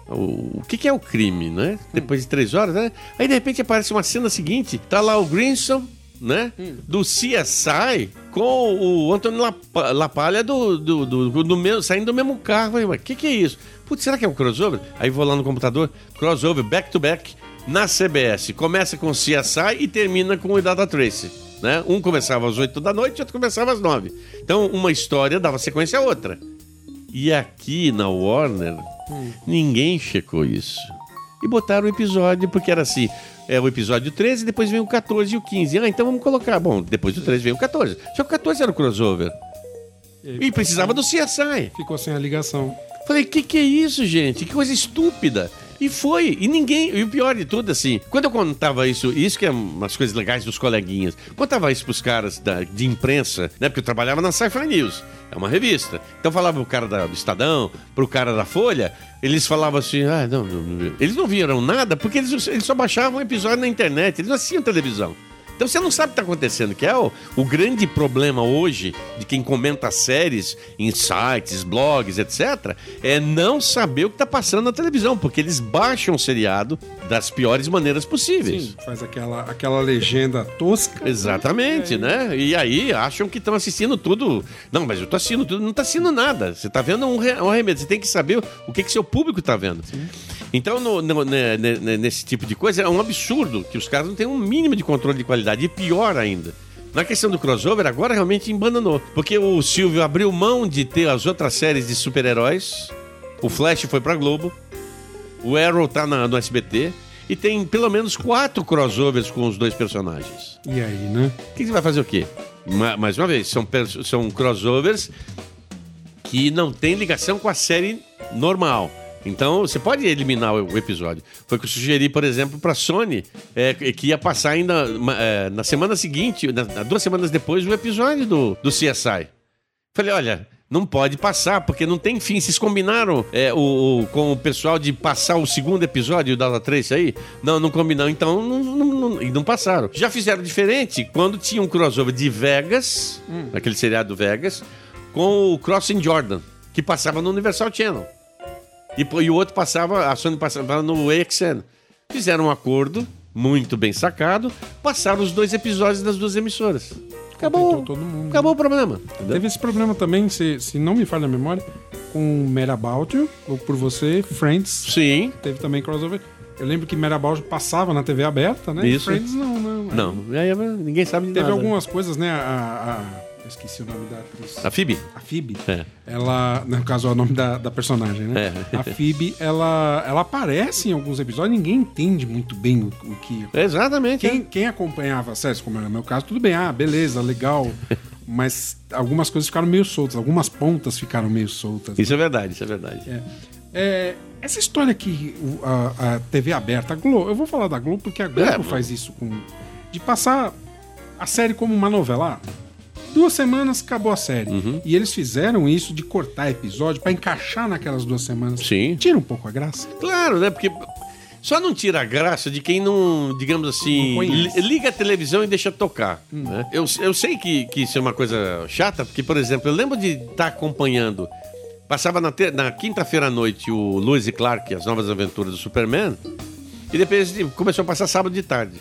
O, o que, que é o crime, né? Depois de três horas, né? Aí de repente aparece uma cena seguinte, tá lá o Grinson, né? Do CSI com o Antônio Lapa- Lapalha do, do, do, do mesmo, saindo do mesmo carro. Falei, mas o que, que é isso? Putz, será que é um crossover? Aí vou lá no computador, crossover, back to back, na CBS. Começa com o CSI e termina com o Data Trace. Né? Um começava às 8 da noite outro começava às 9. Então, uma história dava sequência a outra. E aqui na Warner, ninguém checou isso. E botaram o episódio, porque era assim: é o episódio 13, depois vem o 14 e o 15. Ah, então vamos colocar. Bom, depois do 13 vem o 14. Só que o 14 era o crossover. E precisava do CSI. Ficou sem a ligação. Falei, que que é isso, gente? Que coisa estúpida. E foi, e ninguém, e o pior de tudo, assim, quando eu contava isso, isso que é umas coisas legais dos coleguinhas, contava isso pros caras da- de imprensa, né, porque eu trabalhava na Sci-Fi News, é uma revista, então falava pro cara da- do Estadão, pro cara da Folha, eles falavam assim, ah, não, não, não. eles não viram nada, porque eles, eles só baixavam episódio na internet, eles não assistiam televisão. Então você não sabe o que está acontecendo, que é o, o grande problema hoje de quem comenta séries em sites, blogs, etc., é não saber o que está passando na televisão, porque eles baixam o seriado das piores maneiras possíveis. Sim, faz aquela, aquela legenda tosca. Exatamente, né? E aí acham que estão assistindo tudo. Não, mas eu tô assistindo tudo, não tá assistindo nada. Você tá vendo um, re- um remédio, você tem que saber o que, que seu público tá vendo. Então, no- no- ne- ne- ne- nesse tipo de coisa, é um absurdo que os caras não têm um mínimo de controle de qualidade. E pior ainda. Na questão do crossover, agora realmente embananou. Porque o Silvio abriu mão de ter as outras séries de super-heróis. O Flash foi pra Globo. O Arrow tá na- no SBT. E tem pelo menos quatro crossovers com os dois personagens. E aí, né? O que, que vai fazer o quê? Ma- Mais uma vez, são, são crossovers que não tem ligação com a série normal. Então, você pode eliminar o, episódio. Foi o que eu sugeri, por exemplo, para Sony, é, que ia passar ainda é, na semana seguinte, na- duas semanas depois, o episódio do, do CSI. Falei, olha, não pode passar, porque não tem fim. Vocês combinaram é, o, o- com o pessoal de passar o segundo episódio da Trace aí? Não, não combinaram. Então, não, não, não- e não passaram. Já fizeram diferente quando tinha um crossover de Vegas, aquele seriado Vegas, com o Crossing Jordan, que passava no Universal Channel. E, e o outro passava, a Sony passava no AXN. Fizeram um acordo, muito bem sacado, passaram os dois episódios das duas emissoras. Acabou. Mundo. Acabou o problema. entendeu? Teve esse problema também, se, se não me falha a memória, com Mad About You, ou por você, Friends. Sim. Teve também crossover. Eu lembro que Mad About You passava na TV aberta, né? Isso. Friends não, não. Não, aí ninguém sabe de Teve nada. algumas coisas, né? A, a- eu esqueci o nome da atriz. A Phoebe? A Phoebe. É. Ela, no caso, é o nome da, da personagem, né? É. A Phoebe, ela, ela aparece em alguns episódios, ninguém entende muito bem o, o que. Exatamente. Quem, quem acompanhava a série, como era o meu caso, tudo bem, ah, beleza, legal. <laughs> Mas algumas coisas ficaram meio soltas, algumas pontas ficaram meio soltas. Isso é verdade, isso é verdade. É. É, essa história que a, a TV aberta, a Globo, eu vou falar da Globo porque a Globo É, faz isso com. de passar a série como uma novela. Ah, Duas semanas acabou a série. Uhum. E eles fizeram isso de cortar episódio pra encaixar naquelas duas semanas. Sim. Tira um pouco a graça. Claro, né? Porque só não tira a graça de quem não, digamos assim, Não liga a televisão e deixa tocar. né? Eu, eu sei que, que isso é uma coisa chata, porque, por exemplo, eu lembro de estar acompanhando. Passava na, na quinta-feira à noite o Lewis e Clark, as novas aventuras do Superman, e depois começou a passar sábado de tarde.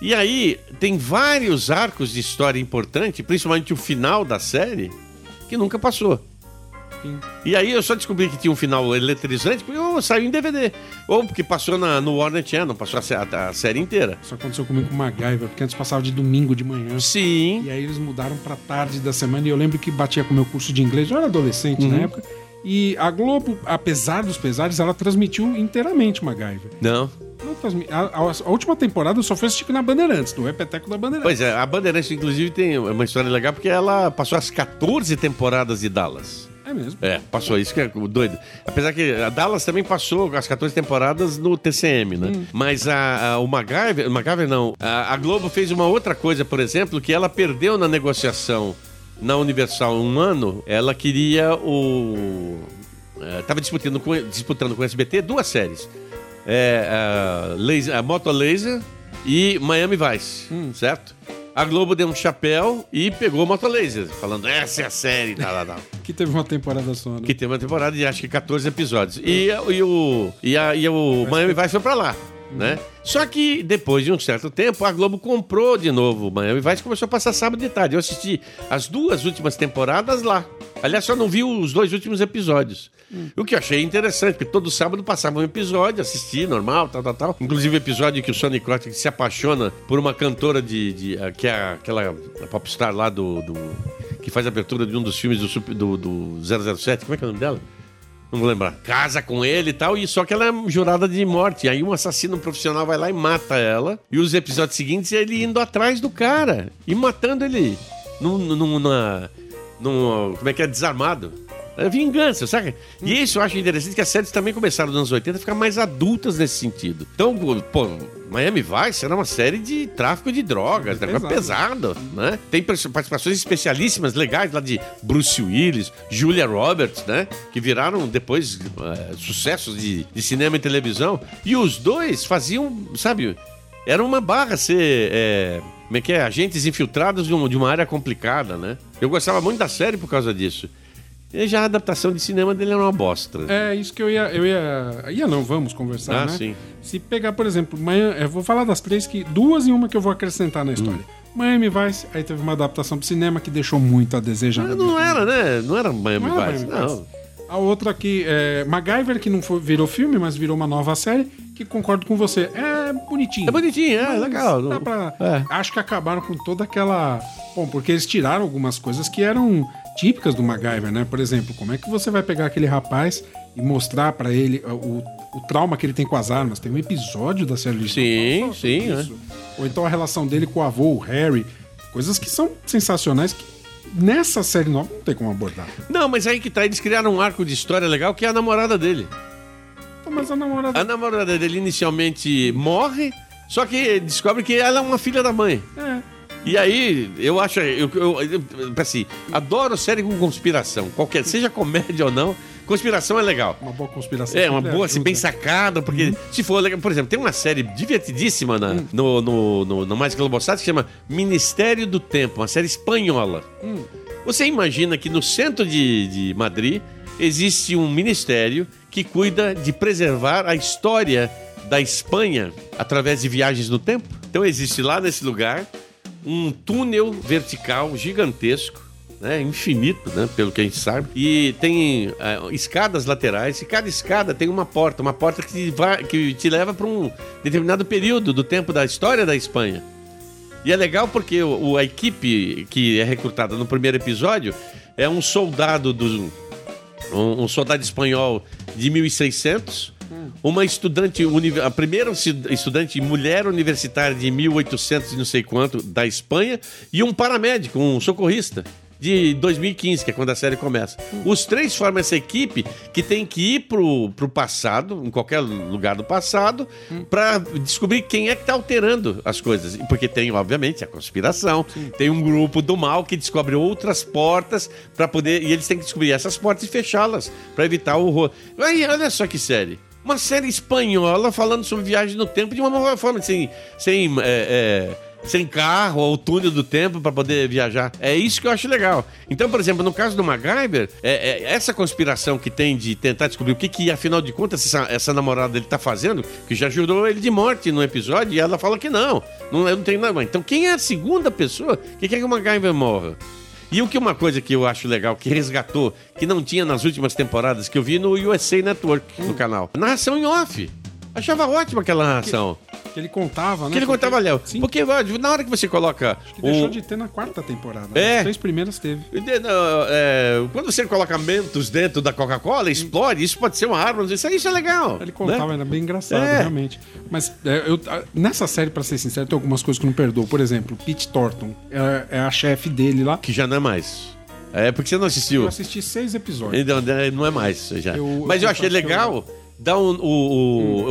E aí tem vários arcos de história importante, principalmente o final da série, que nunca passou. Sim. E aí eu só descobri que tinha um final eletrizante porque eu saiu em DVD. Ou porque passou na, no Warner Channel, passou a, a série inteira. Isso aconteceu comigo com o MacGyver, porque antes passava de domingo de manhã. Sim. E aí eles mudaram pra tarde da semana. E eu lembro que batia com o meu curso de inglês. Eu era adolescente Uhum. na época. E a Globo, apesar dos pesares, ela transmitiu inteiramente MacGyver. Não. Não transmi- a, a- a última temporada eu só fui assistir na Bandeirantes, no Repeteco da Bandeirantes. Pois é, a Bandeirantes, inclusive, tem uma história legal porque ela passou as 14 temporadas de Dallas. É mesmo. É, passou isso que é doido. Apesar que a Dallas também passou as 14 temporadas no TCM, né? Mas a, a- o MacGyver, MacGyver não, a, a Globo fez uma outra coisa, por exemplo, que ela perdeu na negociação na Universal um ano, ela queria o... Estava disputando com, disputando com o SBT duas séries. É, a, Laser, a Moto Laser e Miami Vice, certo? A Globo deu um chapéu e pegou o Moto Laser, falando, essa é a série, tal, tal, tal. <laughs> Que teve uma temporada só, né? Que tem uma temporada de acho que 14 episódios. E, e o, e, a, e o Miami Vice foi pra lá, né? Só que depois de um certo tempo, a Globo comprou de novo o Miami Vice e começou a passar sábado de tarde. Eu assisti as duas últimas temporadas lá. Aliás, só não vi os dois últimos episódios. O que eu achei interessante, porque todo sábado passava um episódio, assisti, normal, tal, tal, tal. Inclusive o episódio que o Sonny Crockett se apaixona por uma cantora de. de ah, que é aquela popstar lá do, do- que faz a abertura de um dos filmes do, do, do 007. Como é que é o nome dela? Não vou lembrar. Casa com ele e tal, e só que ela é jurada de morte. Aí um assassino profissional vai lá e mata ela. E os episódios seguintes é ele indo atrás do cara e matando ele num, num, numa, num- como é que é? Desarmado. É vingança, sabe? E isso eu acho interessante que as séries também começaram nos anos 80 a ficar mais adultas nesse sentido. Então, pô, Miami Vice era uma série de tráfico de drogas, negócio pesado, né? Tem participações especialíssimas, legais lá de Bruce Willis, Julia Roberts, né? Que viraram depois eh, sucessos de, de cinema e televisão. E os dois faziam, sabe, era uma barra ser. é, como é que é? Agentes infiltrados de, um- de uma área complicada, né? Eu gostava muito da série por causa disso. E já a adaptação de cinema dele era uma bosta. É isso que eu ia. Eu ia. Ia não, vamos conversar, Ah, né? sim. Se pegar, por exemplo, Miami, eu vou falar das três que. Duas e uma que eu vou acrescentar na história. Hum. Miami Vice, aí teve uma adaptação pro cinema que deixou muito a desejar. Mas não era, né? Não era Miami Não era Vice. Miami Não. Vice. A outra aqui é MacGyver, que não foi- virou filme, mas virou uma nova série, que concordo com você. É bonitinho. É bonitinho, é legal. pra- É. Acho que acabaram com toda aquela. Bom, porque eles tiraram algumas coisas que eram típicas do MacGyver, né? Por exemplo, como é que você vai pegar aquele rapaz e mostrar pra ele uh, o, o trauma que ele tem com as armas? Tem um episódio da série Sim, só sobre sim, né? Ou então a relação dele com o avô, o Harry. Coisas que são sensacionais que nessa série nova não tem como abordar. Não, mas aí que tá, eles criaram um arco de história legal que é a namorada dele. Pô, Mas a namorada. A namorada dele inicialmente morre, só que descobre que ela é uma filha da mãe. É. E aí, eu acho. Eu, eu, eu, assim, adoro série com conspiração. Qualquer, seja comédia ou não, conspiração é legal. Uma boa conspiração. É, uma boa, assim, ajuda. bem sacada, porque se for legal. Por exemplo, tem uma série divertidíssima na- no, no, no, no Mais Globosat que chama Ministério do Tempo, uma série espanhola. Você imagina que no centro de, de Madrid existe um ministério que cuida de preservar a história da Espanha através de viagens no tempo? Então existe lá nesse lugar um túnel vertical gigantesco, né, infinito, né, pelo que a gente sabe, e tem eh, escadas laterais, e cada escada tem uma porta, uma porta que, vai, que te leva para um determinado período do tempo da história da Espanha. E é legal porque o, o- a equipe que é recrutada no primeiro episódio é um soldado do um, um soldado espanhol de 1600, uma estudante a primeira estudante mulher universitária de 1800 e não sei quanto da Espanha e um paramédico, um socorrista. de 2015, que é quando a série começa. Os três formam essa equipe que tem que ir pro, pro passado, em qualquer lugar do passado, pra descobrir quem é que tá alterando as coisas. Porque tem, obviamente, a conspiração, tem um grupo do mal que descobre outras portas para poder. E eles têm que descobrir essas portas e fechá-las para evitar o horror. Aí, olha só que série. Uma série espanhola falando sobre viagem no tempo de uma nova forma, sem, sem é, é, sem carro ou túnel do tempo para poder viajar. É isso que eu acho legal. Então, por exemplo, no caso do MacGyver, é, é essa conspiração que tem de tentar descobrir o que, que afinal de contas, essa, essa namorada dele tá fazendo, que já jurou ele de morte no episódio, e ela fala que não, não, não tem nada. Então, quem é a segunda pessoa que quer que o MacGyver morra? E o que uma coisa que eu acho legal, que resgatou, que não tinha nas últimas temporadas, que eu vi no USA Network, no canal. Narração em off. Achava ótima aquela narração. Que ele contava, né? Que ele contava, Léo. Sim. Porque ó, na hora que você coloca. Que deixou de ter na quarta temporada. É. As três primeiras teve. É, quando você coloca mentos dentro da Coca-Cola, explode, isso pode ser uma arma, isso, isso é legal. Ele contava, né? era bem engraçado, É. realmente. Mas é, eu, nessa série, pra ser sincero, tem algumas coisas que eu não perdoo. Por exemplo, Pete Thornton é, é a chefe dele lá. Que já não é mais. É porque você não assistiu. Eu assisti seis episódios. Então, né, não é mais já. Eu- Mas eu eu achei acho que eu- Dar um- o,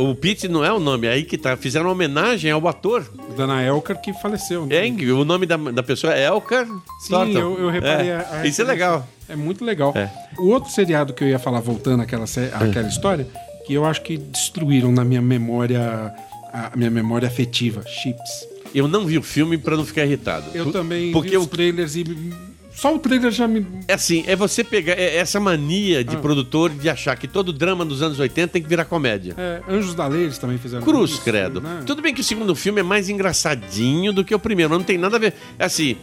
o, o Pete não é o nome, é aí que tá. Fizeram uma homenagem ao ator. Dana Elker, que faleceu. né? Eng, o nome da, da pessoa é Elker Sim, Thornton. eu, eu reparei. É, a- a Isso é legal. É muito legal. É. O outro seriado que eu ia falar, voltando àquela, sé- àquela história, que eu acho que destruíram na minha memória, a minha memória afetiva, Chips. Eu não vi o filme pra não ficar irritado. Eu também Porque vi os trailers e só o trailer já me... É assim, é você pegar é essa mania Ah. de produtor de achar que todo drama dos anos 80 tem que virar comédia. É, Anjos da Lei eles também fizeram Cruz, isso, credo. né? Tudo bem que o segundo filme é mais engraçadinho do que o primeiro, mas não tem nada a ver. É assim,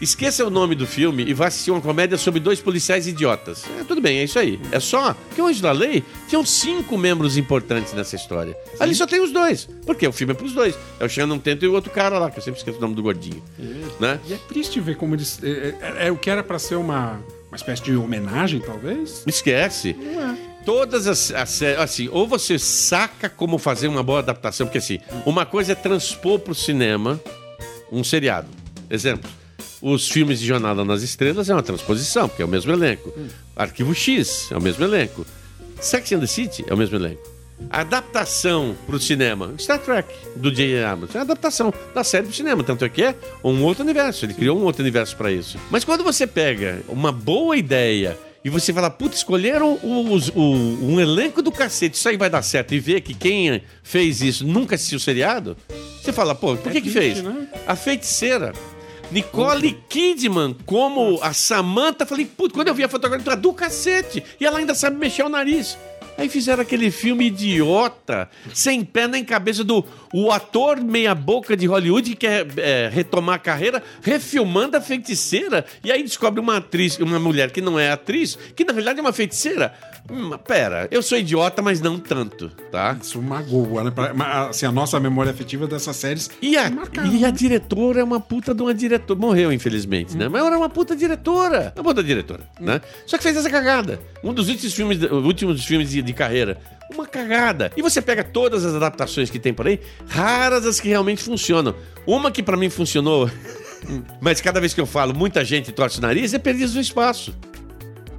esqueça o nome do filme e vá assistir uma comédia sobre dois policiais idiotas. É, tudo bem, é isso aí. É só que o Anjo da Lei tinham cinco membros importantes nessa história. Ali só tem os dois. Porque o filme é pros dois. É o Shannon Tento e o outro cara lá, que eu sempre esqueço o nome do gordinho. Né? E é triste ver como eles... É, é- é o que era pra ser uma, uma espécie de homenagem, talvez. Esquece. Não é. Todas as, as assim, ou você saca como fazer uma boa adaptação, porque assim, uma coisa é transpor pro cinema um seriado. Exemplo, os filmes de Jornada nas Estrelas é uma transposição, porque é o mesmo elenco. Arquivo X é o mesmo elenco. Sex and the City é o mesmo elenco. A adaptação pro cinema, Star Trek, do J.J. Abrams, é a adaptação da série pro cinema, tanto é que é um outro universo, ele criou um outro universo para isso. Mas quando você pega uma boa ideia e você fala, puta, escolheram os- o, um elenco do cacete, isso aí vai dar certo, e vê que quem fez isso nunca assistiu o seriado, você fala, pô, por É que que fez? né? A feiticeira. Nicole Kidman, como a Samantha, falei, puta, quando eu vi a fotografia, tá do cacete. E ela ainda sabe mexer o nariz. Aí fizeram aquele filme idiota, sem pé nem cabeça, do o ator meia-boca de Hollywood que quer é, retomar a carreira, refilmando a feiticeira. E aí descobre uma atriz, uma mulher que não é atriz, que na verdade é uma feiticeira. Hum, pera, eu sou idiota, mas não tanto, tá? Isso magoa, né? Pra- Assim, a nossa memória afetiva dessas séries E a, marcaram, e a né? diretora é uma puta de uma diretora. Morreu, infelizmente, né? Mas ela era uma puta diretora. Uma puta diretora, né? Só que fez essa cagada. Um dos últimos filmes, últimos filmes de, de carreira. Uma cagada. E você pega todas as adaptações que tem por aí, raras as que realmente funcionam. Uma que pra mim funcionou, <laughs> mas cada vez que eu falo, muita gente torce o nariz, é Perdidos no Espaço.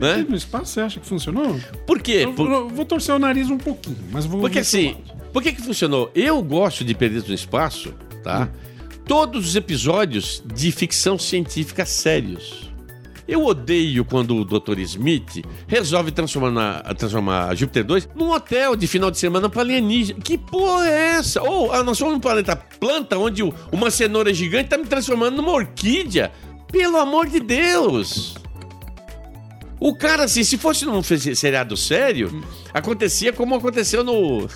Né? No espaço, você acha que funcionou? Por quê? Eu, Por- eu vou torcer o nariz um pouquinho, mas vou. Porque assim, por que que funcionou? Eu gosto de Perdidos no Espaço, tá? Todos os episódios de ficção científica sérios. Eu odeio quando o Dr. Smith resolve transformar, na- transformar a Júpiter 2 num hotel de final de semana para alienígena. Que porra é essa? Ou ah, nós somos um planeta planta onde o- uma cenoura gigante tá me transformando numa orquídea. Pelo amor de Deus! O cara, assim, se fosse num seriado sério, acontecia como aconteceu no.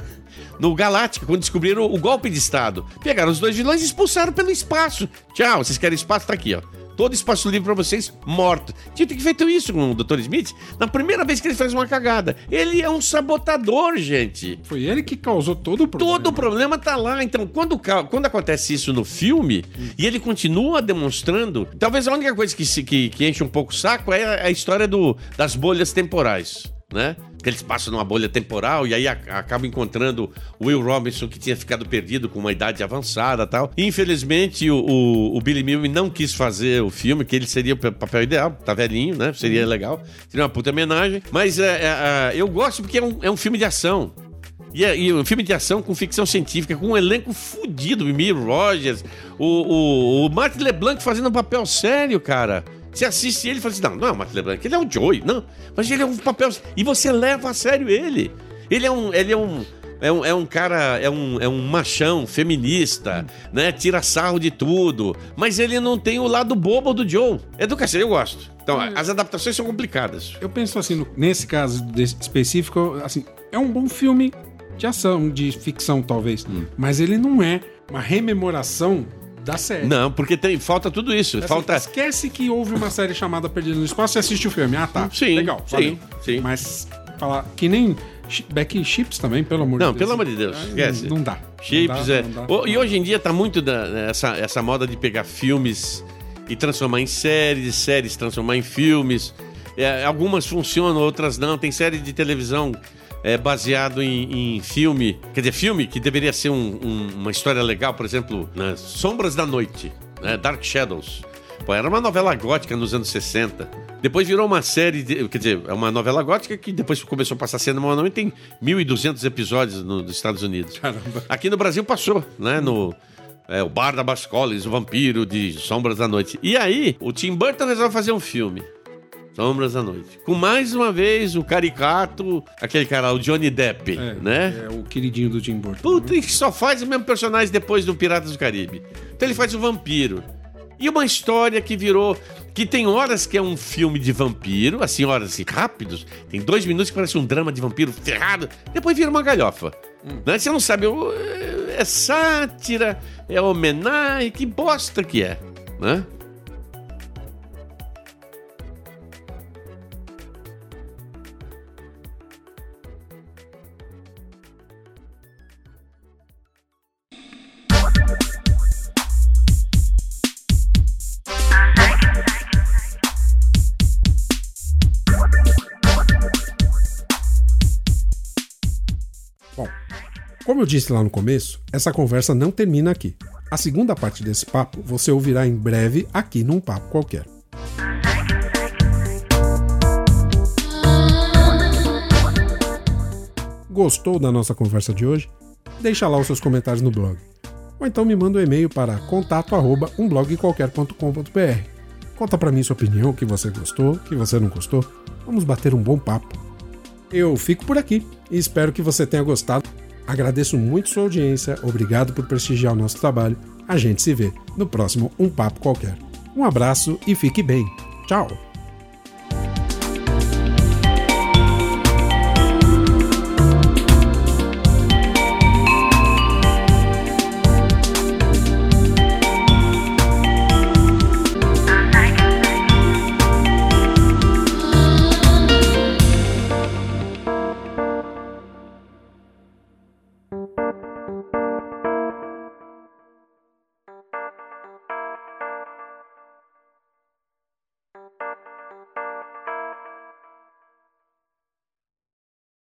No Galáctica, quando descobriram o golpe de Estado. Pegaram os dois vilões e expulsaram pelo espaço. Tchau, vocês querem espaço? Tá aqui, ó. Todo espaço livre pra vocês, morto. Tinha que ter feito isso com o Dr. Smith na primeira vez que ele fez uma cagada. Ele é um sabotador, gente. Foi ele que causou todo o problema. Todo o problema tá lá. Então, quando, quando acontece isso no filme e ele continua demonstrando, talvez a única coisa que, se- que, que enche um pouco o saco é a, a história do, das bolhas temporais, né? Que eles passam numa bolha temporal e aí acabam encontrando o Will Robinson que tinha ficado perdido com uma idade avançada tal. Infelizmente, o, o, o Billy Milne não quis fazer o filme, que ele seria o papel ideal, tá velhinho, né? Seria uhum. legal, seria uma puta homenagem. Mas é, é, é, eu gosto porque é um, é um filme de ação. E, é, e um filme de ação com ficção científica, com um elenco fudido, Mimi Rogers, o, o, o Martin LeBlanc fazendo um papel sério, cara. Você assiste ele e fala assim: não, não é o Matt LeBlanc, ele é o Joey. Não, mas ele é um papel. E você leva a sério ele. Ele é um. Ele é um é um, é um cara, é um, é um machão feminista, né? Tira sarro de tudo. Mas ele não tem o lado bobo do Joe. É do cacete, eu gosto. Então, é. as adaptações são complicadas. Eu penso assim, nesse caso específico, assim, é um bom filme de ação, de ficção, talvez. Hum. Mas ele não é uma rememoração da série. Não, porque tem, falta tudo isso. Assim, falta... Esquece que houve uma série chamada Perdido no Espaço e assiste o filme. Ah, tá. Sim. Legal. Sim, sim. Mas falar que nem Becky Chips também, pelo amor não, de Deus. Não, pelo amor de Deus, esquece. Não, não dá. Chips, é. O, e hoje em dia tá muito da, essa, essa moda de pegar filmes e transformar em séries, séries transformar em filmes. É, algumas funcionam, outras não. Tem série de televisão é, baseado em, em, filme, quer dizer, filme que deveria ser um, um, uma história legal, por exemplo, nas Sombras da Noite, né? Dark Shadows. Pô, era uma novela gótica nos anos 60. Depois virou uma série, de, quer dizer, é uma novela gótica que depois começou a passar sendo uma e tem 1.200 episódios no, nos Estados Unidos. Caramba. Aqui no Brasil passou, né? No, é, o Bar da Bascoles, o Vampiro de Sombras da Noite. E aí, o Tim Burton resolve fazer um filme. Sombras da Noite. Com mais uma vez o caricato, aquele cara, o Johnny Depp, é, né? É o queridinho do Tim Burton. Puta, né? que só faz o mesmo personagem depois do Piratas do Caribe. Então ele faz o vampiro. E uma história que virou. Que tem horas que é um filme de vampiro, assim, horas assim, rápidos. Tem dois minutos que parece um drama de vampiro ferrado. Depois vira uma galhofa. Hum. Né? Você não sabe. É sátira, é homenagem, que bosta que é. Né? Como eu disse lá no começo, essa conversa não termina aqui. A segunda parte desse papo você ouvirá em breve aqui num papo qualquer. Gostou da nossa conversa de hoje? Deixa lá os seus comentários no blog. Ou então me manda um e-mail para contato@umblogqualquer.com.br. Conta para mim sua opinião, o que você gostou, o que você não gostou. Vamos bater um bom papo. Eu fico por aqui e espero que você tenha gostado Agradeço muito sua audiência, obrigado por prestigiar o nosso trabalho. A gente se vê no próximo Um Papo Qualquer. Um abraço e fique bem. Tchau!